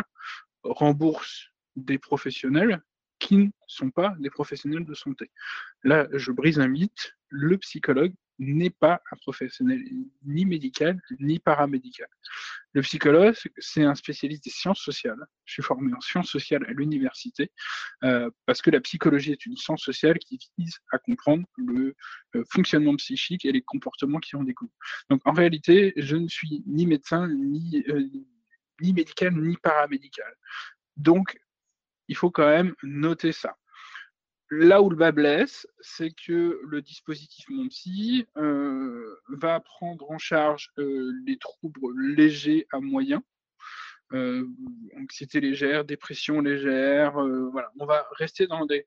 rembourse des professionnels qui ne sont pas des professionnels de santé. Là, je brise un mythe, le psychologue n'est pas un professionnel ni médical ni paramédical. Le psychologue, c'est un spécialiste des sciences sociales. Je suis formé en sciences sociales à l'université euh, parce que la psychologie est une science sociale qui vise à comprendre le euh, fonctionnement psychique et les comportements qui en découlent. Donc en réalité, je ne suis ni médecin, ni, euh, ni médical, ni paramédical. Donc il faut quand même noter ça. Là où le bas blesse, c'est que le dispositif MonPsy euh, va prendre en charge euh, les troubles légers à moyens, euh, anxiété légère, dépression légère. voilà, on va rester dans des,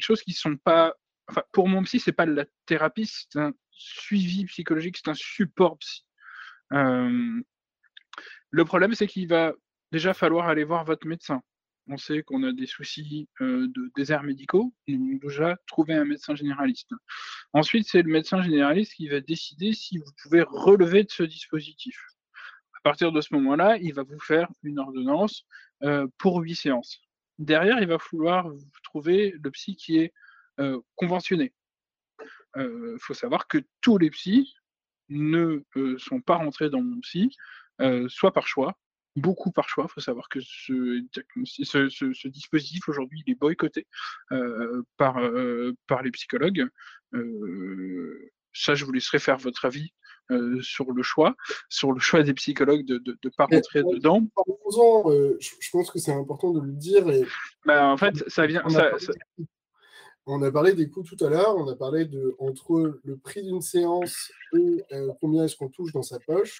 choses qui sont pas. Pour mon psy, c'est pas de la thérapie, c'est un suivi psychologique, c'est un support psy. le problème, c'est qu'il va déjà falloir aller voir votre médecin on sait qu'on a des soucis euh, de déserts médicaux, déjà trouver un médecin généraliste. Ensuite, c'est le médecin généraliste qui va décider si vous pouvez relever de ce dispositif. À partir de ce moment-là, il va vous faire une ordonnance euh, pour huit séances. Derrière, il va falloir trouver le psy qui est euh, conventionné. Il faut savoir que tous les psys ne sont pas rentrés dans mon psy, soit par choix, beaucoup par choix. Il faut savoir que ce, ce, dispositif aujourd'hui il est boycotté euh, par, euh, par les psychologues. Euh, ça, je vous laisserai faire votre avis sur le choix, sur le choix des psychologues de ne pas rentrer dedans. je, pense que c'est important de le dire. Et... Bah, en fait, ça vient. On a, on a parlé des coûts tout à l'heure. On a parlé de entre le prix d'une séance et combien est-ce qu'on touche dans sa poche.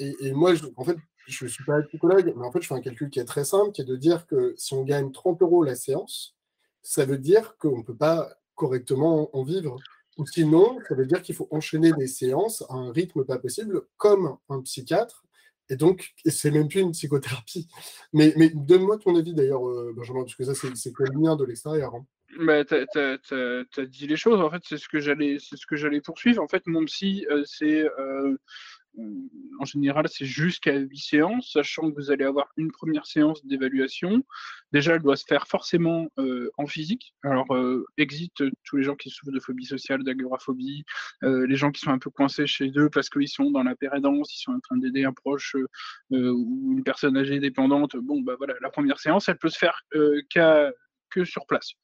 Et, et, moi, je, en fait, je ne suis pas psychologue, mais en fait, je fais un calcul qui est très simple, qui est de dire que si on gagne 30 euros la séance, ça veut dire qu'on ne peut pas correctement en vivre. Ou sinon, ça veut dire qu'il faut enchaîner des séances à un rythme pas possible, comme un psychiatre. Et donc, c'est même plus une psychothérapie. Mais, donne-moi ton avis d'ailleurs, euh, Benjamin, parce que ça, c'est que le lien de l'extérieur. Hein. Bah, tu as, dit les choses, en fait, c'est ce que j'allais poursuivre. En fait, mon psy, euh, c'est euh, en général, c'est jusqu'à 8 séances, sachant que vous allez avoir une première séance d'évaluation. Déjà, elle doit se faire forcément euh, en physique. Alors, euh, exit tous les gens qui souffrent de phobie sociale, d'agoraphobie, euh, les gens qui sont un peu coincés chez eux parce qu'ils sont dans la pérédance, ils sont en train d'aider un proche ou une personne âgée dépendante. Bon, bah voilà, la première séance, elle peut se faire que sur place.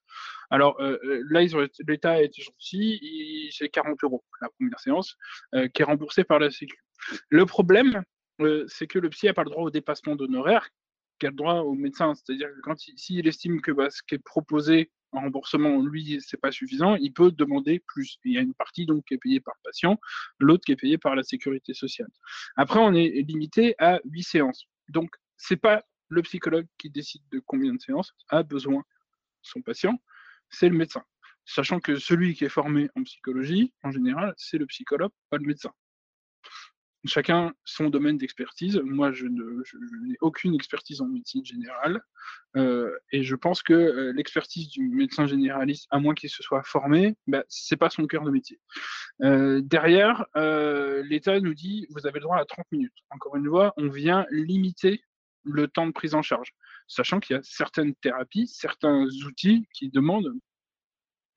Alors euh, euh, là, l'État a été gentil, c'est 40 euros la première séance, euh, qui est remboursée par la Sécu. Le problème, c'est que le psy n'a pas le droit au dépassement d'honoraires, qui a le droit au médecin. C'est-à-dire que quand s'il estime que bah, ce qui est proposé en remboursement, lui, c'est pas suffisant, il peut demander plus. Il y a une partie donc qui est payée par le patient, l'autre qui est payée par la sécurité sociale. Après, on est limité à 8 séances. Donc, c'est pas le psychologue qui décide de combien de séances a besoin son patient, c'est le médecin. Sachant que celui qui est formé en psychologie, en général, c'est le psychologue, pas le médecin. Chacun son domaine d'expertise. Moi, je, n'ai aucune expertise en médecine générale. Euh, et je pense que euh, l'expertise du médecin généraliste, à moins qu'il se soit formé, bah, ce n'est pas son cœur de métier. Euh, derrière, l'État nous dit vous avez le droit à 30 minutes. Encore une fois, on vient limiter le temps de prise en charge sachant qu'il y a certaines thérapies, certains outils qui demandent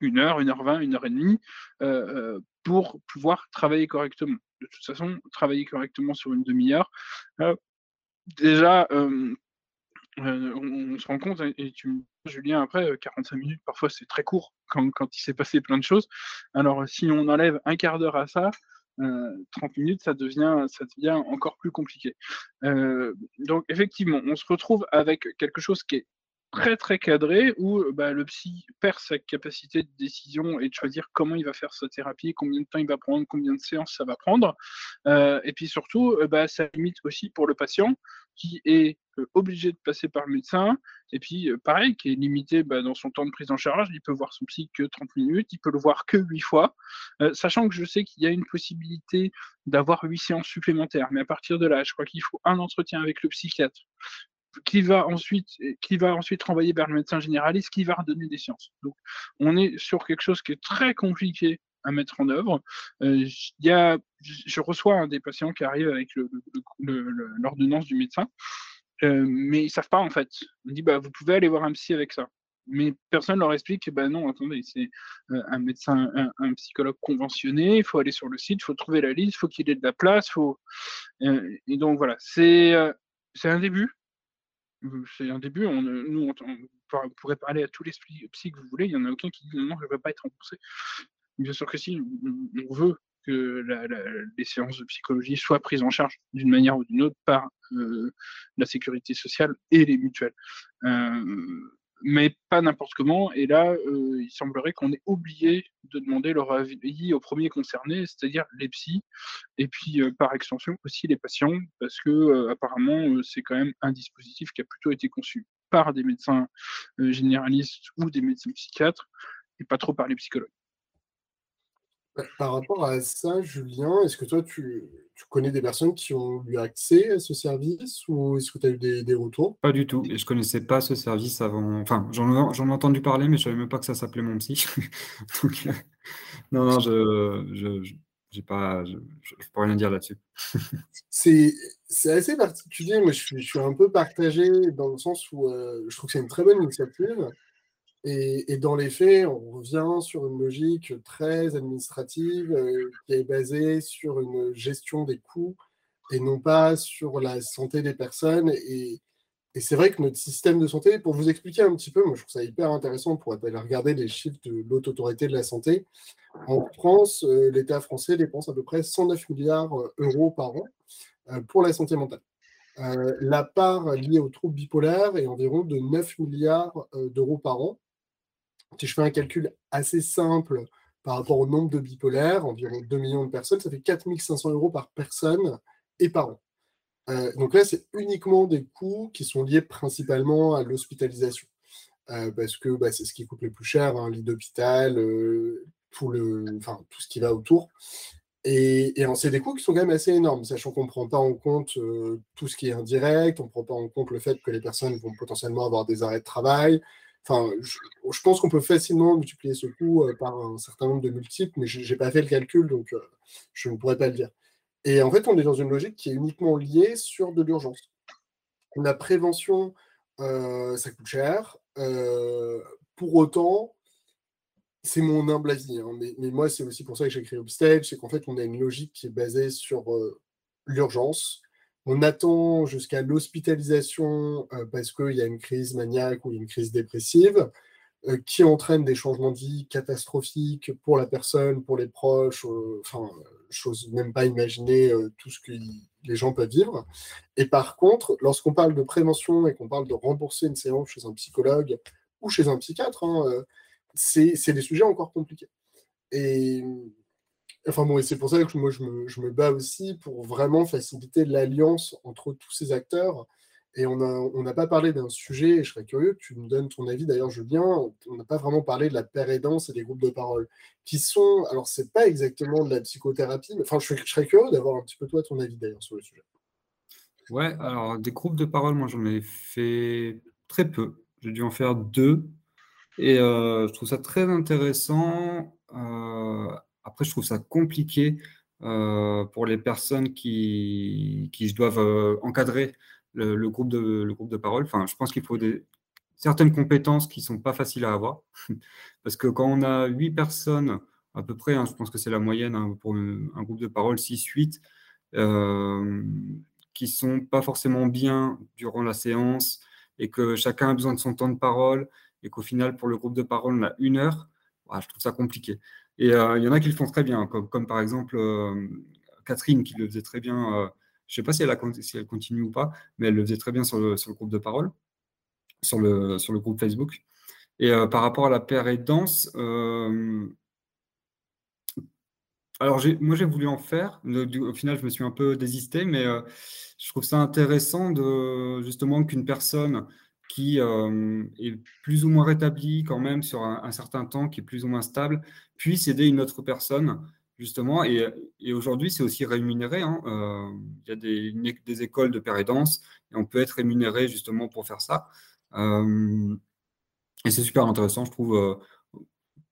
une heure, une heure vingt, une heure et demie pour pouvoir travailler correctement. De toute façon, travailler correctement sur une demi-heure, euh, déjà, on, se rend compte, et tu Julien, après, 45 minutes, parfois c'est très court quand, quand il s'est passé plein de choses. Alors, si on enlève un quart d'heure à ça, 30 minutes, ça devient, ça devient encore plus compliqué. donc effectivement, on se retrouve avec quelque chose qui est très très cadré où bah, le psy perd sa capacité de décision et de choisir comment il va faire sa thérapie, combien de temps il va prendre, combien de séances ça va prendre. et puis surtout, bah, ça limite aussi pour le patient qui est obligé de passer par le médecin, et puis pareil, qui est limité bah, dans son temps de prise en charge, il peut voir son psy que 30 minutes, il peut le voir que 8 fois, sachant que je sais qu'il y a une possibilité d'avoir 8 séances supplémentaires, mais à partir de là, je crois qu'il faut un entretien avec le psychiatre, qui va ensuite, qui va ensuite renvoyer vers le médecin généraliste, qui va redonner des sciences. Donc, on est sur quelque chose qui est très compliqué à mettre en œuvre. Euh, y a, je reçois des patients qui arrive avec l'ordonnance du médecin, euh, mais ils savent pas en fait. On dit bah vous pouvez aller voir un psy avec ça. Mais personne leur explique que bah non, attendez, c'est euh, un médecin, un, psychologue conventionné, il faut aller sur le site, il faut trouver la liste, il faut qu'il ait de la place, faut. et donc voilà, c'est un début. C'est un début. On, nous, on, pourrait parler à tous les psy que vous voulez, il n'y en a aucun qui dit non, je ne veux pas être remboursé. Bien sûr que si, on veut que les séances de psychologie soient prises en charge d'une manière ou d'une autre par euh, la sécurité sociale et les mutuelles. Euh, mais pas n'importe comment. Et là, euh, il semblerait qu'on ait oublié de demander leur avis aux premiers concernés, c'est-à-dire les psys, et puis par extension aussi les patients, parce que apparemment c'est quand même un dispositif qui a plutôt été conçu par des médecins généralistes ou des médecins psychiatres, et pas trop par les psychologues. Par rapport à ça, Julien, est-ce que toi, tu, connais des personnes qui ont eu accès à ce service ou est-ce que tu as eu des, retours? Pas du tout. Et je connaissais pas ce service avant. Enfin, j'en ai entendu parler, mais je savais même pas que ça s'appelait mon psy. Donc, euh, non, non, je je, pas, je, peux rien dire là-dessus. c'est assez particulier. Moi, je suis, je suis, un peu partagé dans le sens où euh, je trouve que c'est une très bonne initiative. Et, dans les faits, on revient sur une logique très administrative euh, qui est basée sur une gestion des coûts et non pas sur la santé des personnes. Et, c'est vrai que notre système de santé, pour vous expliquer un petit peu, moi je trouve ça hyper intéressant pour aller regarder les chiffres de l'Haute Autorité de la Santé. En France, euh, l'État français dépense à peu près 109 milliards d'euros par an euh, pour la santé mentale. la part liée aux troubles bipolaires est environ de 9 milliards d'euros par an. Si je fais un calcul assez simple par rapport au nombre de bipolaires, environ 2 millions de personnes, ça fait 4500 euros par personne et par an. Euh, donc là, c'est uniquement des coûts qui sont liés principalement à l'hospitalisation. Euh, parce que bah, c'est ce qui coûte le plus cher, hein, lit d'hôpital, euh, tout, tout ce qui va autour. Et, et c'est des coûts qui sont quand même assez énormes, sachant qu'on ne prend pas en compte tout ce qui est indirect, on ne prend pas en compte le fait que les personnes vont potentiellement avoir des arrêts de travail, Enfin, je, pense qu'on peut facilement multiplier ce coût euh, par un certain nombre de multiples, mais je n'ai pas fait le calcul, donc euh, je ne pourrais pas le dire. Et en fait, on est dans une logique qui est uniquement liée sur de l'urgence. La prévention, euh, ça coûte cher. pour autant, c'est mon humble avis, hein, mais, mais, moi, c'est aussi pour ça que j'ai créé Upstage, c'est qu'en fait, on a une logique qui est basée sur l'urgence, on attend jusqu'à l'hospitalisation euh, parce qu'il y a une crise maniaque ou une crise dépressive euh, qui entraîne des changements de vie catastrophiques pour la personne, pour les proches, euh, enfin, chose même pas imaginer tout ce que les gens peuvent vivre. Et par contre, lorsqu'on parle de prévention et qu'on parle de rembourser une séance chez un psychologue ou chez un psychiatre, hein, c'est des sujets encore compliqués. Et Enfin bon, c'est pour ça que moi je me, bats aussi pour vraiment faciliter l'alliance entre tous ces acteurs. Et on n'a pas parlé d'un sujet, et je serais curieux que tu me donnes ton avis d'ailleurs, Julien. On n'a pas vraiment parlé de la pérédance et des groupes de parole, qui sont. Alors, c'est pas exactement de la psychothérapie, mais enfin, je, serais curieux d'avoir un petit peu toi ton avis d'ailleurs sur le sujet. Ouais, alors des groupes de parole, moi j'en ai fait très peu. J'ai dû en faire deux. Et euh, je trouve ça très intéressant. Euh, après, je trouve ça compliqué euh, pour les personnes qui, doivent euh, encadrer le, groupe de, le groupe de parole. Enfin, je pense qu'il faut certaines compétences qui ne sont pas faciles à avoir. Parce que quand on a huit personnes, à peu près, hein, je pense que c'est la moyenne hein, pour un, groupe de parole, 6-8, euh, qui ne sont pas forcément bien durant la séance et que chacun a besoin de son temps de parole et qu'au final, pour le groupe de parole, on a une heure, je trouve ça compliqué. Et euh, il y en a qui le font très bien, comme, par exemple euh, Catherine qui le faisait très bien. Euh, je ne sais pas si elle, continue ou pas, mais elle le faisait très bien sur le, groupe de parole, sur le, sur le groupe Facebook. Et par rapport à la paire et danse, alors moi j'ai voulu en faire. au final, je me suis un peu désisté, mais je trouve ça intéressant de justement qu'une personne qui est plus ou moins rétabli quand même sur un, certain temps, qui est plus ou moins stable, puisse aider une autre personne, justement. Et, aujourd'hui, c'est aussi rémunéré. Hein. Euh, il y a des, écoles de pérédance et on peut être rémunéré justement pour faire ça. Euh, et c'est super intéressant, je trouve.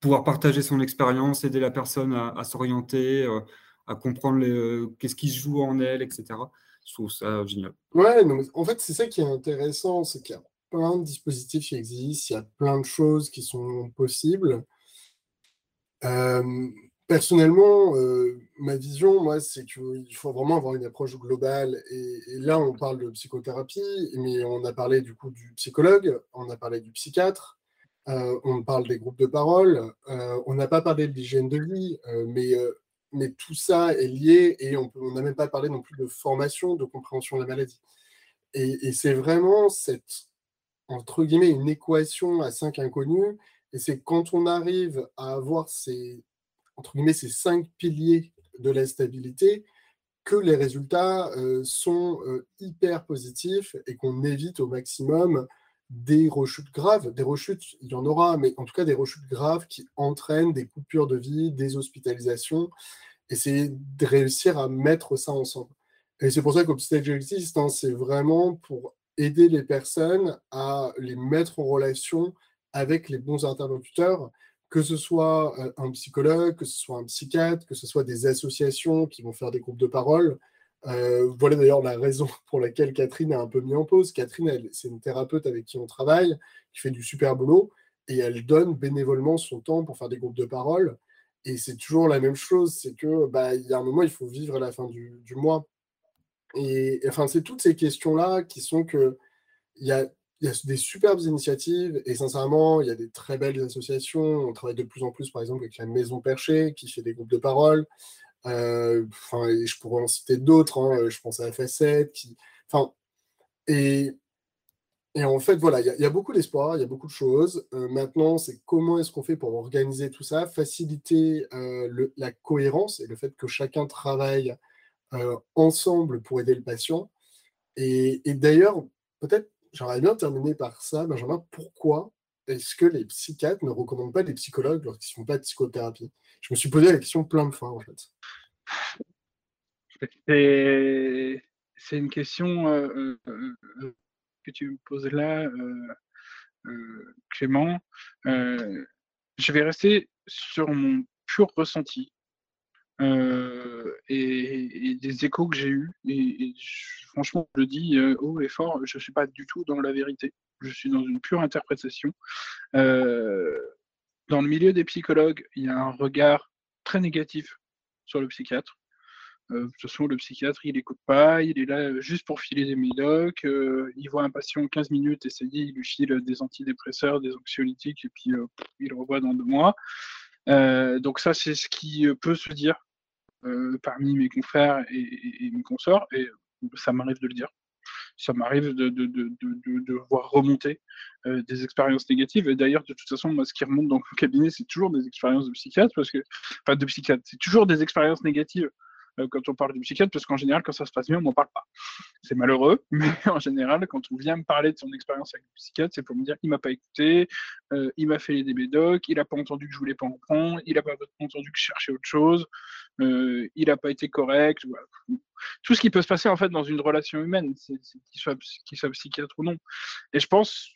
pouvoir partager son expérience, aider la personne à, s'orienter, à comprendre qu'est-ce qui se joue en elle, etc. Je trouve ça génial. Ouais, en fait, c'est ça qui est intéressant, c'est qu'il y a plein de dispositifs qui existent, il y a plein de choses qui sont possibles. Personnellement, ma vision, moi, c'est qu'il faut vraiment avoir une approche globale. Et, là, on parle de psychothérapie, mais on a parlé du coup du psychologue, on a parlé du psychiatre, on parle des groupes de parole, on n'a pas parlé de l'hygiène de vie, mais mais tout ça est lié et on n'a même pas parlé non plus de formation, de compréhension de la maladie. Et, c'est vraiment cette, entre guillemets, une équation à cinq inconnus. Et c'est quand on arrive à avoir ces, entre guillemets, ces cinq piliers de la stabilité que les résultats euh, sont euh, hyper positifs et qu'on évite au maximum des rechutes graves. Des rechutes, il y en aura, mais en tout cas des rechutes graves qui entraînent des coupures de vie, des hospitalisations. Et c'est de réussir à mettre ça ensemble. Et c'est pour ça qu'Obstage existe, hein, c'est vraiment pour aider les personnes à les mettre en relation avec les bons interlocuteurs, que ce soit euh, un psychologue, que ce soit un psychiatre, que ce soit des associations qui vont faire des groupes de parole, euh, voilà d'ailleurs la raison pour laquelle Catherine a un peu mis en pause. Catherine, c'est une thérapeute avec qui on travaille, qui fait du super boulot, et elle donne bénévolement son temps pour faire des groupes de parole. Et c'est toujours la même chose, c'est que bah, y a un moment, il faut vivre à la fin du, mois. Et, enfin, c'est toutes ces questions-là qui sont que il y a, y a, des superbes initiatives et sincèrement, il y a des très belles associations. On travaille de plus en plus, par exemple, avec la Maison Perchée qui fait des groupes de parole. Euh, enfin, je pourrais en citer d'autres. Hein, je pense à la facette. Enfin, et, et en fait, voilà, il y, a beaucoup d'espoir, il y a beaucoup de choses. Euh, maintenant, c'est comment est-ce qu'on fait pour organiser tout ça, faciliter euh, la cohérence et le fait que chacun travaille ensemble pour aider le patient. Et d'ailleurs, peut-être, j'aimerais bien terminer par ça, Benjamin. Pourquoi est-ce que les psychiatres ne recommandent pas des psychologues lorsqu'ils ne font pas de psychothérapie? Je me suis posé la question plein de fois, en fait. C'est une question euh, euh, euh, que tu me poses là, Clément. je vais rester sur mon pur ressenti et, des échos que j'ai eus. Et, franchement, je le dis haut et fort, je ne suis pas du tout dans la vérité. Je suis dans une pure interprétation. dans le milieu des psychologues, il y a un regard très négatif sur le psychiatre. Euh, de toute façon, le psychiatre, il n'écoute pas, il est là euh, juste pour filer des médocs, euh, il voit un patient 15 minutes essayer, il lui file des antidépresseurs, des anxiolytiques, et puis il le revoit dans deux mois. donc ça, c'est ce qui peut se dire parmi mes confrères et, mes consorts, et ça m'arrive de le dire. Ça m'arrive de, voir remonter des expériences négatives. Et d'ailleurs, de toute façon, moi, ce qui remonte dans le cabinet, c'est toujours des expériences de psychiatre, parce que, enfin, de psychiatre, c'est toujours des expériences négatives euh, quand on parle du psychiatre, parce qu'en général, quand ça se passe bien, on n'en parle pas. C'est malheureux, mais en général, quand on vient me parler de son expérience avec le psychiatre, c'est pour me dire il m'a pas écouté, euh, il m'a fait les médocs, il n'a pas entendu que je voulais pas en prendre, il n'a pas entendu que je cherchais autre chose, euh, il n'a pas été correct. Tout ce qui peut se passer en fait dans une relation humaine, qu'il soit, soit psychiatre ou non. Et je pense,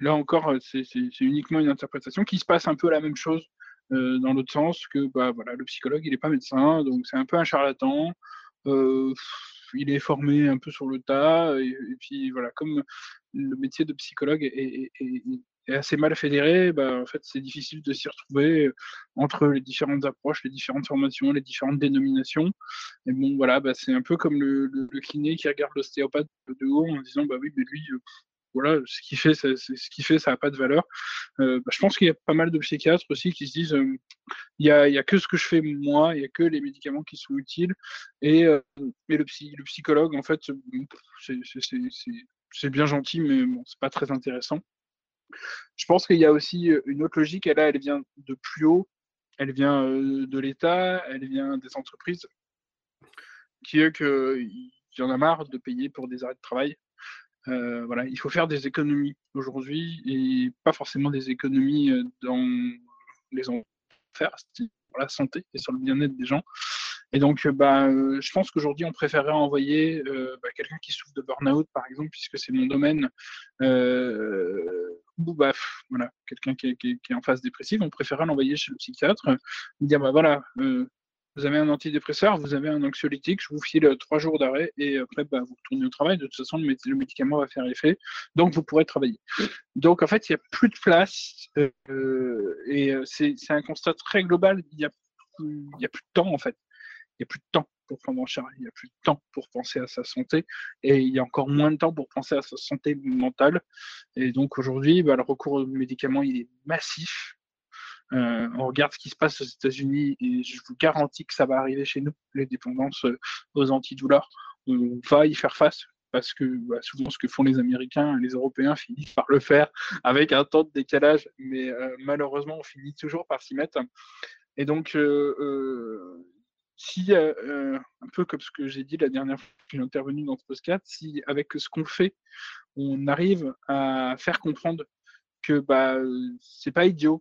là encore, c'est uniquement une interprétation, qui se passe un peu la même chose euh, dans l'autre sens que bah, voilà, le psychologue, il n'est pas médecin, donc c'est un peu un charlatan. Euh, il est formé un peu sur le tas, et, puis voilà, comme le métier de psychologue est, assez mal fédéré, bah, en fait, c'est difficile de s'y retrouver entre les différentes approches, les différentes formations, les différentes dénominations. Et bon, voilà, bah, c'est un peu comme le, le, kiné qui regarde l'ostéopathe de haut en disant, bah oui, mais lui, voilà, ce qu'il fait, ce qui fait, ça n'a pas de valeur. Euh, bah, je pense qu'il y a pas mal de psychiatres aussi qui se disent, euh, il n'y a, y a, que ce que je fais moi, il n'y a que les médicaments qui sont utiles. Et, euh, le, le, psychologue, en fait, c'est bien gentil, mais bon, c'est pas très intéressant. Je pense qu'il y a aussi une autre logique, elle vient de plus haut, elle vient de l'État, elle vient des entreprises, qui est qu'il y en a marre de payer pour des arrêts de travail. Euh, voilà, il faut faire des économies aujourd'hui et pas forcément des économies euh, dans les enfers, pour la santé et sur le bien-être des gens. Et donc, euh, bah, je pense qu'aujourd'hui, on préférerait envoyer bah, quelqu'un qui souffre de burn-out, par exemple, puisque c'est mon domaine, ou bah, voilà, quelqu'un qui, est en phase dépressive, on préférera l'envoyer chez le psychiatre, dire bah voilà, vous avez un antidépresseur, vous avez un anxiolytique, je vous file trois jours d'arrêt et après bah, vous retournez au travail. De toute façon, le, médicament va faire effet, donc vous pourrez travailler. Donc en fait, il n'y a plus de place et c'est un constat très global. Il n'y a, a plus de temps en fait. Il n'y a plus de temps pour prendre en charge, il n'y a plus de temps pour penser à sa santé et il y a encore moins de temps pour penser à sa santé mentale. Et donc aujourd'hui, bah, le recours aux médicaments, il est massif. Euh, on regarde ce qui se passe aux États-Unis et je vous garantis que ça va arriver chez nous, les dépendances euh, aux antidouleurs. On va y faire face parce que bah, souvent ce que font les Américains, les Européens finissent par le faire avec un temps de décalage, mais euh, malheureusement on finit toujours par s'y mettre. Et donc si, un peu comme ce que j'ai dit la dernière fois que j'ai intervenu dans ce si avec ce qu'on fait, on arrive à faire comprendre que bah, c'est pas idiot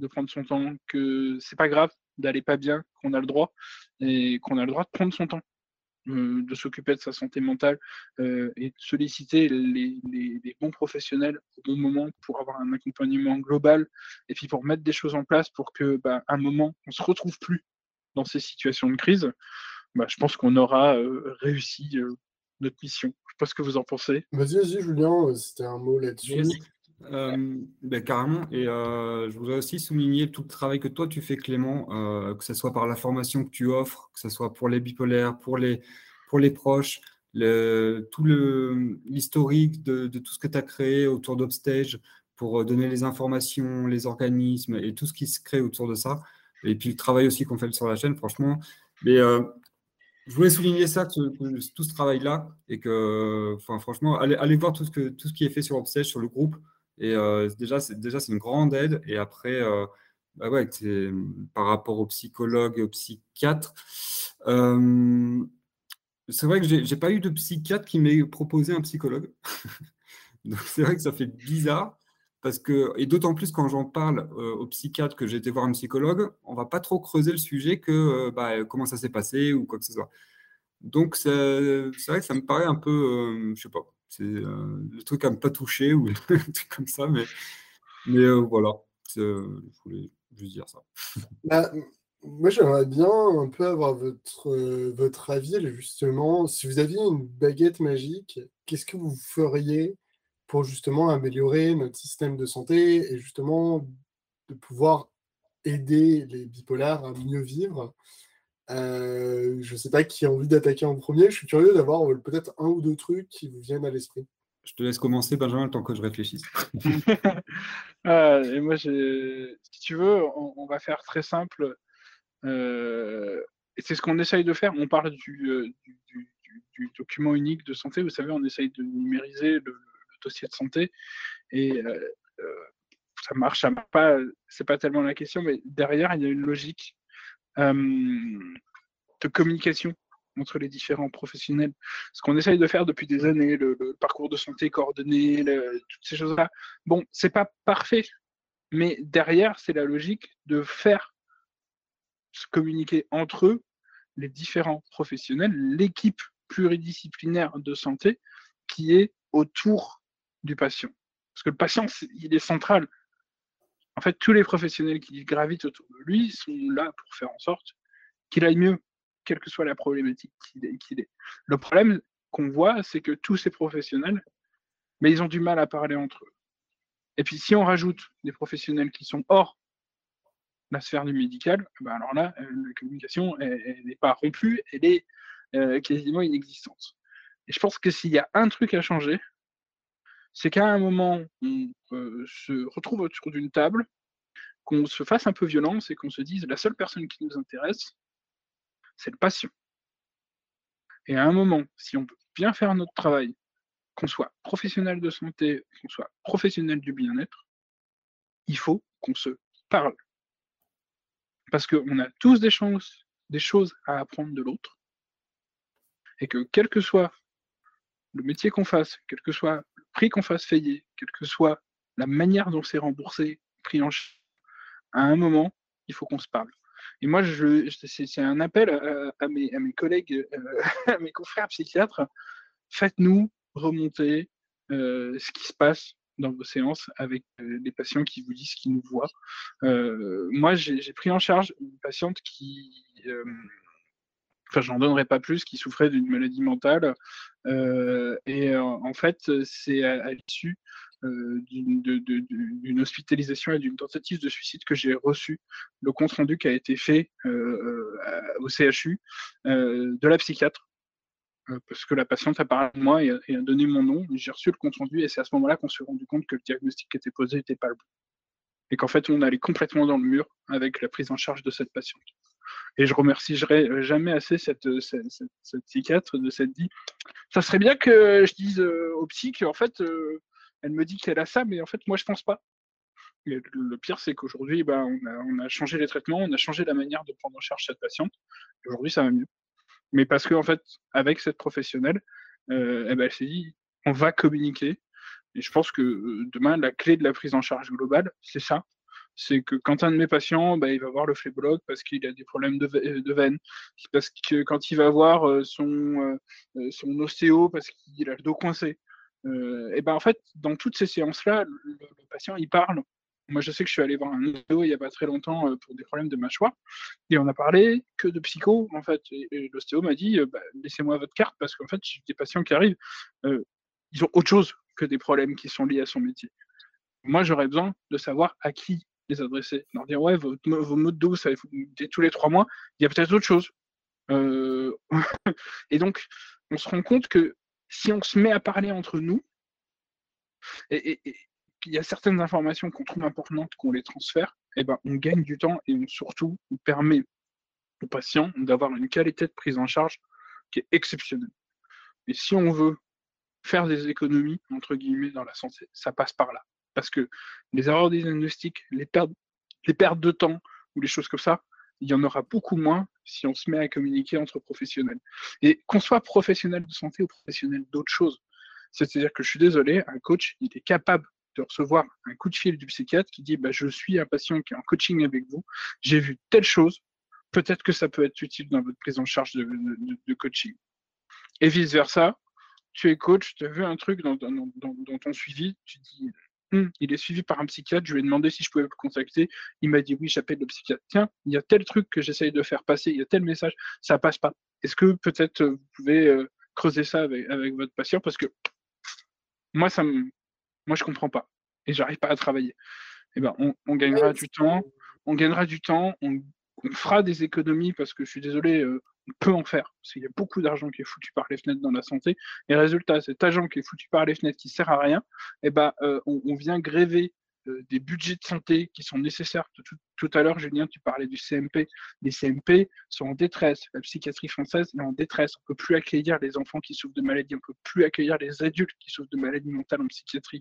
de prendre son temps, que c'est pas grave d'aller pas bien, qu'on a le droit et qu'on a le droit de prendre son temps, de s'occuper de sa santé mentale et de solliciter les, bons professionnels au bon moment pour avoir un accompagnement global et puis pour mettre des choses en place pour que bah, un moment on se retrouve plus dans ces situations de crise, bah, je pense qu'on aura euh, réussi euh, notre mission. Je ne sais pas ce que vous en pensez. Vas-y, vas-y, Julien, euh, c'était un mot là-dessus. Ben, carrément, et je voudrais aussi souligner tout le travail que toi tu fais, Clément, que ce soit par la formation que tu offres, que ce soit pour les bipolaires, pour les, pour les proches, le, tout l'historique de, de, tout ce que tu as créé autour d'Upstage pour donner les informations, les organismes et tout ce qui se crée autour de ça et puis le travail aussi qu'on fait sur la chaîne, franchement. Mais euh, je voulais souligner ça, tout ce travail-là, et que, franchement, allez, voir tout ce, que, tout ce qui est fait sur Obsèche, sur le groupe. Et euh, déjà, c'est déjà c'est une grande aide. Et après, euh, bah ouais, par rapport aux psychologues, aux psychiatres. c'est vrai que j'ai pas eu de psychiatre qui m'ait proposé un psychologue. Donc c'est vrai que ça fait bizarre. Parce que, et d'autant plus quand j'en parle euh, au psychiatre que j'ai été voir un psychologue, on va pas trop creuser le sujet que euh, bah, comment ça s'est passé ou quoi que ce soit. Donc c'est vrai que ça me paraît un peu, euh, je sais pas, c'est le truc à ne pas toucher ou un truc comme ça, mais, mais voilà, je voulais juste dire ça. Bah, moi j'aimerais bien un peu avoir votre, votre avis justement. Si vous aviez une baguette magique, qu'est-ce que vous feriez pour justement améliorer notre système de santé et justement de pouvoir aider les bipolaires à mieux vivre? Euh, je ne sais pas qui a envie d'attaquer en premier. Je suis curieux d'avoir euh, peut-être un ou deux trucs qui vous viennent à l'esprit. Je te laisse commencer, Benjamin, le temps que je réfléchisse. Ah, et moi, si tu veux, on, va faire très simple. Euh, et c'est ce qu'on essaye de faire. On parle du, du, document unique de santé. Vous savez, on essaye de numériser le, dossier de santé. Et euh, euh, ça marche, ça marche pas, c'est pas tellement la question, mais derrière, il y a une logique euh, de communication entre les différents professionnels. Ce qu'on essaye de faire depuis des années, le, parcours de santé coordonné, toutes ces choses-là. Bon, c'est pas parfait, mais derrière, c'est la logique de faire se communiquer entre eux les différents professionnels, l'équipe pluridisciplinaire de santé qui est autour du patient. Parce que le patient, il est central. En fait, tous les professionnels qui gravitent autour de lui sont là pour faire en sorte qu'il aille mieux, quelle que soit la problématique qu'il ait. Le problème qu'on voit, c'est que tous ces professionnels, mais ils ont du mal à parler entre eux. Et puis si on rajoute des professionnels qui sont hors la sphère du médical, ben alors là, euh, la communication n'est pas rompue, elle est euh, quasiment inexistante. Et je pense que s'il y a un truc à changer, c'est qu'à un moment, on euh, se retrouve autour d'une table, qu'on se fasse un peu violence et qu'on se dise la seule personne qui nous intéresse, c'est le patient. Et à un moment, si on peut bien faire notre travail, qu'on soit professionnel de santé, qu'on soit professionnel du bien-être, il faut qu'on se parle. Parce qu'on a tous des chances, des choses à apprendre de l'autre. Et que quel que soit le métier qu'on fasse, quel que soit qu'on fasse payer, quelle que soit la manière dont c'est remboursé, pris en charge, à un moment, il faut qu'on se parle. Et moi, je, c'est un appel à, mes, collègues, euh, à mes confrères psychiatres. Faites-nous remonter euh, ce qui se passe dans vos séances avec des patients qui vous disent qu'ils nous voient. moi, j'ai pris en charge une patiente qui enfin j'en donnerai pas plus, qui souffrait d'une maladie mentale. et en fait, c'est à l'issue euh, d'une hospitalisation et d'une tentative de suicide que j'ai reçu le compte rendu qui a été fait euh, euh, au CHU de la psychiatre parce que la patiente a parlé de moi et a, donné mon nom. J'ai reçu le compte rendu et c'est à ce moment-là qu'on s'est rendu compte que le diagnostic qui était posé n'était pas le bon. Et qu'en fait, on allait complètement dans le mur avec la prise en charge de cette patiente. Et je remercierai jamais assez cette, cette, psychiatre de cette dit ça serait bien que je dise au psy qu'en fait, elle me dit qu'elle a ça, mais en fait, moi, je pense pas. le pire, c'est qu'aujourd'hui, bah, on, a, changé les traitements, on a changé la manière de prendre en charge cette patiente. Aujourd'hui, ça va mieux. Mais parce qu'en en fait, avec cette professionnelle, euh, eh ben, elle s'est dit, on va communiquer. Et je pense que euh, demain, la clé de la prise en charge globale, c'est ça. C'est que quand un de mes patients, bah, il va voir le phlébologue parce qu'il a des problèmes de, de veine, parce que quand il va voir euh, son, son ostéo parce qu'il a le dos coincé, euh, et ben en fait, dans toutes ces séances-là, le, patient il parle. Moi, je sais que je suis allé voir un ostéo il n'y a pas très longtemps euh, pour des problèmes de mâchoire, et on a parlé que de psycho en fait. Et, l'ostéo m'a dit, euh, bah, laissez-moi votre carte parce qu'en fait, j'ai des patients qui arrivent, ils ont autre chose que des problèmes qui sont liés à son métier. Moi, j'aurais besoin de savoir à qui les adresser. Leur dire, ouais, vos, vos mots de ça tous les trois mois, il y a peut-être autre chose. et donc, on se rend compte que si on se met à parler entre nous, et, il y a certaines informations qu'on trouve importantes, qu'on les transfère, et eh ben, on gagne du temps et on, surtout on permet aux patients d'avoir une qualité de prise en charge qui est exceptionnelle. Et si on veut faire des économies, entre guillemets, dans la santé, ça passe par là. Parce que les erreurs les pertes, les pertes de temps ou les choses comme ça, il y en aura beaucoup moins si on se met à communiquer entre professionnels. Et qu'on soit professionnel de santé ou professionnel d'autre chose. C'est-à-dire que je suis désolé, un coach, il est capable de recevoir un coup de fil du psychiatre qui dit bah, Je suis un patient qui est en coaching avec vous, j'ai vu telle chose, peut-être que ça peut être utile dans votre prise en charge de, coaching. Et vice-versa, tu es coach, tu as vu un truc dans ton suivi, tu dis Hum, il est suivi par un psychiatre. Je lui ai demandé si je pouvais le contacter. Il m'a dit oui, j'appelle le psychiatre. Tiens, il y a tel truc que j'essaye de faire passer, il y a tel message, ça passe pas. Est-ce que peut-être euh, vous pouvez euh, creuser ça avec, votre patient? Parce que moi, ça me, moi, je comprends pas et j'arrive pas à travailler. Eh ben, on, gagnera du temps. On gagnera du temps. On, fera des économies parce que je suis désolé. Euh, peut en faire, parce qu'il y a beaucoup d'argent qui est foutu par les fenêtres dans la santé, et résultat, cet argent qui est foutu par les fenêtres qui sert à rien, eh ben, euh, on, vient gréver euh, des budgets de santé qui sont nécessaires. Tout, à l'heure, Julien, tu parlais du CMP. Les CMP sont en détresse. La psychiatrie française est en détresse. On ne peut plus accueillir les enfants qui souffrent de maladies. On ne peut plus accueillir les adultes qui souffrent de maladies mentales en psychiatrie.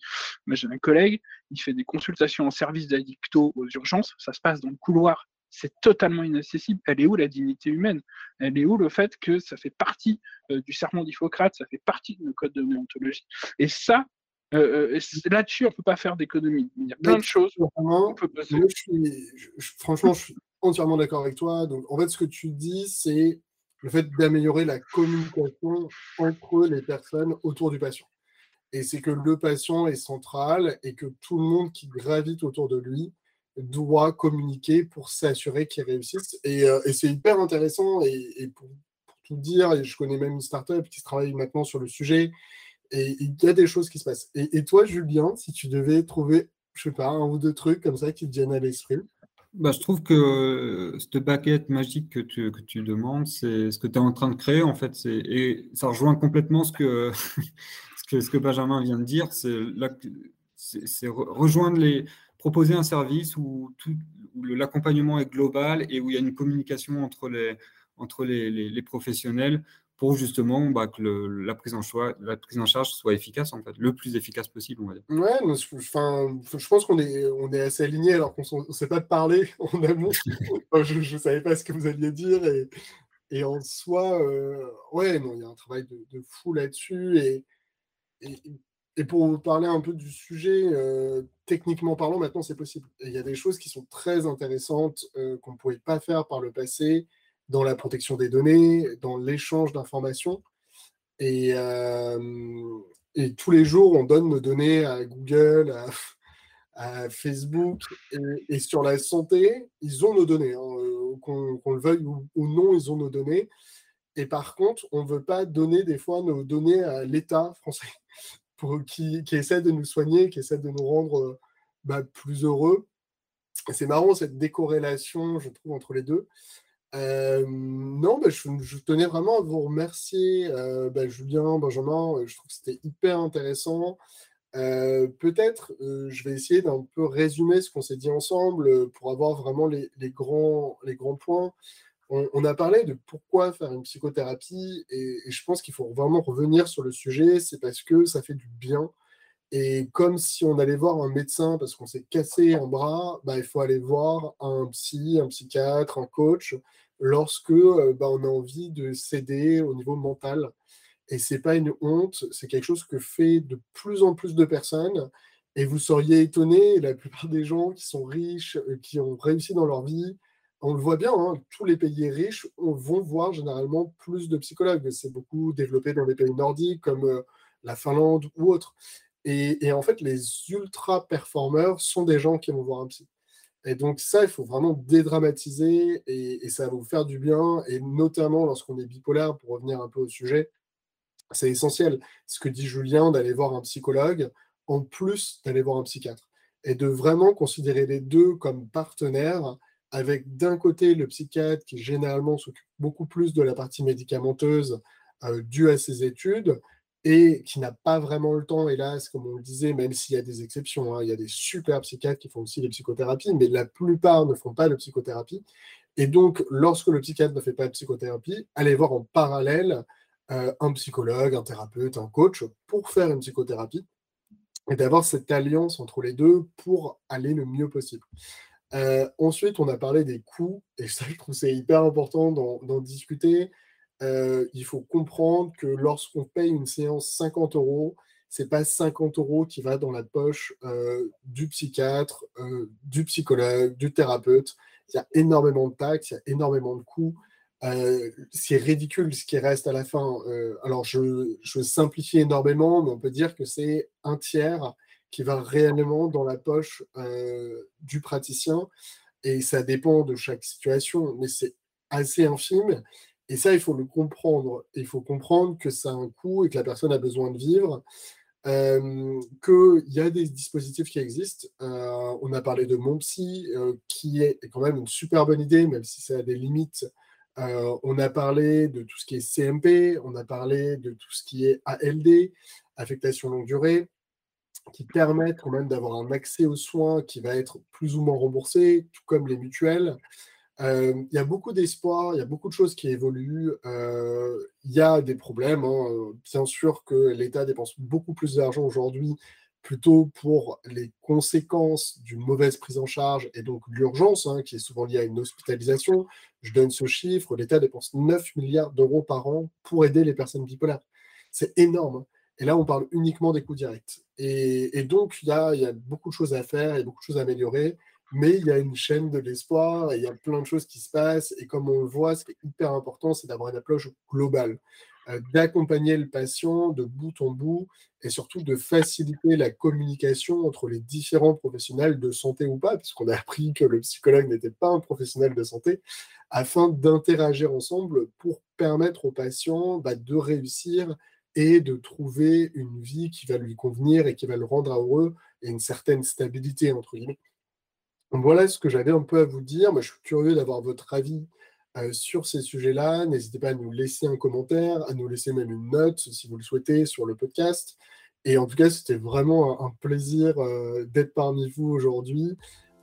J'ai un collègue, il fait des consultations en service d'addicto aux urgences. Ça se passe dans le couloir c'est totalement inaccessible. Elle est où la dignité humaine? Elle est où le fait que ça fait partie euh, du serment d'Hippocrate, ça fait partie de nos codes de déontologie? Et ça, euh, euh, là-dessus, on ne peut pas faire d'économie. Il y a plein de choses. on peut franchement, je suis entièrement d'accord avec toi. Donc, en fait, ce que tu dis, c'est le fait d'améliorer la communication entre les personnes autour du patient. Et c'est que le patient est central et que tout le monde qui gravite autour de lui doit communiquer pour s'assurer qu'ils réussissent. Et, euh, c'est hyper intéressant. Et, pour, tout dire, je connais même une startup qui travaille maintenant sur le sujet. Et il y a des choses qui se passent. Et, toi, Julien, si tu devais trouver, je sais pas, un ou deux trucs comme ça qui te viennent à l'esprit bah, je trouve que euh, cette baguette magique que tu, que tu demandes, c'est ce que tu es en train de créer, en fait. Et ça rejoint complètement ce que, ce que, ce que Benjamin vient de dire. C'est rejoindre les, proposer un service où, l'accompagnement est global et où il y a une communication entre les, entre les, professionnels pour justement bah, que la, prise en choix, la prise en charge soit efficace, en fait, le plus efficace possible, on va dire. Ouais, je pense qu'on est, on est assez alignés alors qu'on ne sait pas parler en amont. je ne savais pas ce que vous alliez dire et, et en soi, euh, ouais, non, il y a un travail de, fou là-dessus et pour parler un peu du sujet, euh, techniquement parlant, maintenant c'est possible. il y a des choses qui sont très intéressantes euh, qu'on ne pouvait pas faire par le passé dans la protection des données, dans l'échange d'informations. Et, euh, et tous les jours, on donne nos données à Google, à, Facebook, et, sur la santé, ils ont nos données. Hein, qu'on le veuille ou, non, ils ont nos données. Et par contre, on ne veut pas donner des fois nos données à l'État français qui, essaie de nous soigner, qui essaie de nous rendre bah, plus heureux. C'est marrant cette décorrélation, je trouve, entre les deux. Euh, non, bah, je, tenais vraiment à vous remercier, euh, bah, Julien, Benjamin. Euh, je trouve que c'était hyper intéressant. Peut-être, je vais essayer d'un peu résumer ce qu'on s'est dit ensemble pour avoir vraiment les, grands, les grands points. On, a parlé de pourquoi faire une psychothérapie et, je pense qu'il faut vraiment revenir sur le sujet. C'est parce que ça fait du bien et comme si on allait voir un médecin parce qu'on s'est cassé un bras, bah, il faut aller voir un psy, un psychiatre, un coach lorsque euh, bah, on a envie de s'aider au niveau mental. Et c'est pas une honte, c'est quelque chose que fait de plus en plus de personnes. Et vous seriez étonné, la plupart des gens qui sont riches, euh, qui ont réussi dans leur vie, on le voit bien, hein, tous les pays riches vont voir généralement plus de psychologues. C'est beaucoup développé dans les pays nordiques comme euh, la Finlande ou autres. Et, en fait, les ultra performeurs sont des gens qui vont voir un psy. Et donc ça, il faut vraiment dédramatiser et, ça va vous faire du bien. Et notamment lorsqu'on est bipolaire, pour revenir un peu au sujet, c'est essentiel. Ce que dit Julien, d'aller voir un psychologue, en plus d'aller voir un psychiatre. Et de vraiment considérer les deux comme partenaires, avec d'un côté le psychiatre qui généralement s'occupe beaucoup plus de la partie médicamenteuse euh, due à ses études, et qui n'a pas vraiment le temps, hélas, comme on le disait, même s'il y a des exceptions, hein, il y a des super psychiatres qui font aussi des psychothérapies, mais la plupart ne font pas de psychothérapie. Et donc, lorsque le psychiatre ne fait pas de psychothérapie, allez voir en parallèle euh, un psychologue, un thérapeute, un coach pour faire une psychothérapie et d'avoir cette alliance entre les deux pour aller le mieux possible. Euh, ensuite, on a parlé des coûts, et ça, je trouve c'est hyper important d'en discuter. Euh, il faut comprendre que lorsqu'on paye une séance 50 euros, c'est pas 50 euros qui va dans la poche euh, du psychiatre, du psychologue, du thérapeute. Il y a énormément de taxes, il y a énormément de coûts. c'est ridicule ce qui reste à la fin. alors, je, simplifie énormément, mais on peut dire que c'est un tiers qui va réellement dans la poche du praticien. Et ça dépend de chaque situation, mais c'est assez infime. Et ça, il faut le comprendre. Il faut comprendre que ça a un coût et que la personne a besoin de vivre. Euh, qu'il y a des dispositifs qui existent. Euh, on a parlé de Mon Psy, euh, qui est quand même une super bonne idée, même si ça a des limites. on a parlé de tout ce qui est CMP, on a parlé de tout ce qui est ALD, affectation longue durée, qui permettent quand même d'avoir un accès aux soins qui va être plus ou moins remboursé, tout comme les mutuelles. Euh, il y a beaucoup d'espoir, il y a beaucoup de choses qui évoluent. Euh, il y a des problèmes. Hein. Bien sûr que l'État dépense beaucoup plus d'argent aujourd'hui plutôt pour les conséquences d'une mauvaise prise en charge et donc l'urgence, hein, qui est souvent liée à une hospitalisation. Je donne ce chiffre, l'État dépense 9 milliards d'euros par an pour aider les personnes bipolaires. C'est énorme. Hein. Et là, on parle uniquement des coûts directs. Et, donc, il y, a, beaucoup de choses à faire, il y a beaucoup de choses à améliorer mais il y a une chaîne de l'espoir, il y a plein de choses qui se passent, et comme on le voit, ce qui est hyper important, c'est d'avoir une approche globale, euh, d'accompagner le patient de bout en bout, et surtout de faciliter la communication entre les différents professionnels de santé ou pas, puisqu'on a appris que le psychologue n'était pas un professionnel de santé, afin d'interagir ensemble pour permettre au patient bah, de réussir et de trouver une vie qui va lui convenir et qui va le rendre heureux et une certaine stabilité, entre guillemets voilà ce que j'avais un peu à vous dire. Moi, je suis curieux d'avoir votre avis euh, sur ces sujets-là. N'hésitez pas à nous laisser un commentaire, à nous laisser même une note si vous le souhaitez sur le podcast. Et en tout cas, c'était vraiment un, plaisir euh, d'être parmi vous aujourd'hui.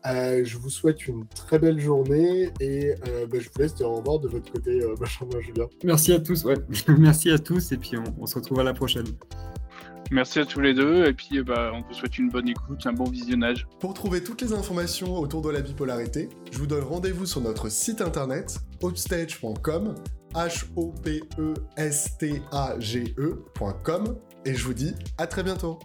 Euh, je vous souhaite une très belle journée et bah, je vous laisse dire au revoir de votre côté, Benjamin Julien. Merci à tous, ouais. Merci à tous et puis on se retrouve à la prochaine. Merci à tous les deux, et puis bah, on vous souhaite une bonne écoute, un bon visionnage. Pour trouver toutes les informations autour de la bipolarité, je vous donne rendez-vous sur notre site internet hopstage.com, H-O-P-E-S-T-A-G-E.com, et je vous dis à très bientôt.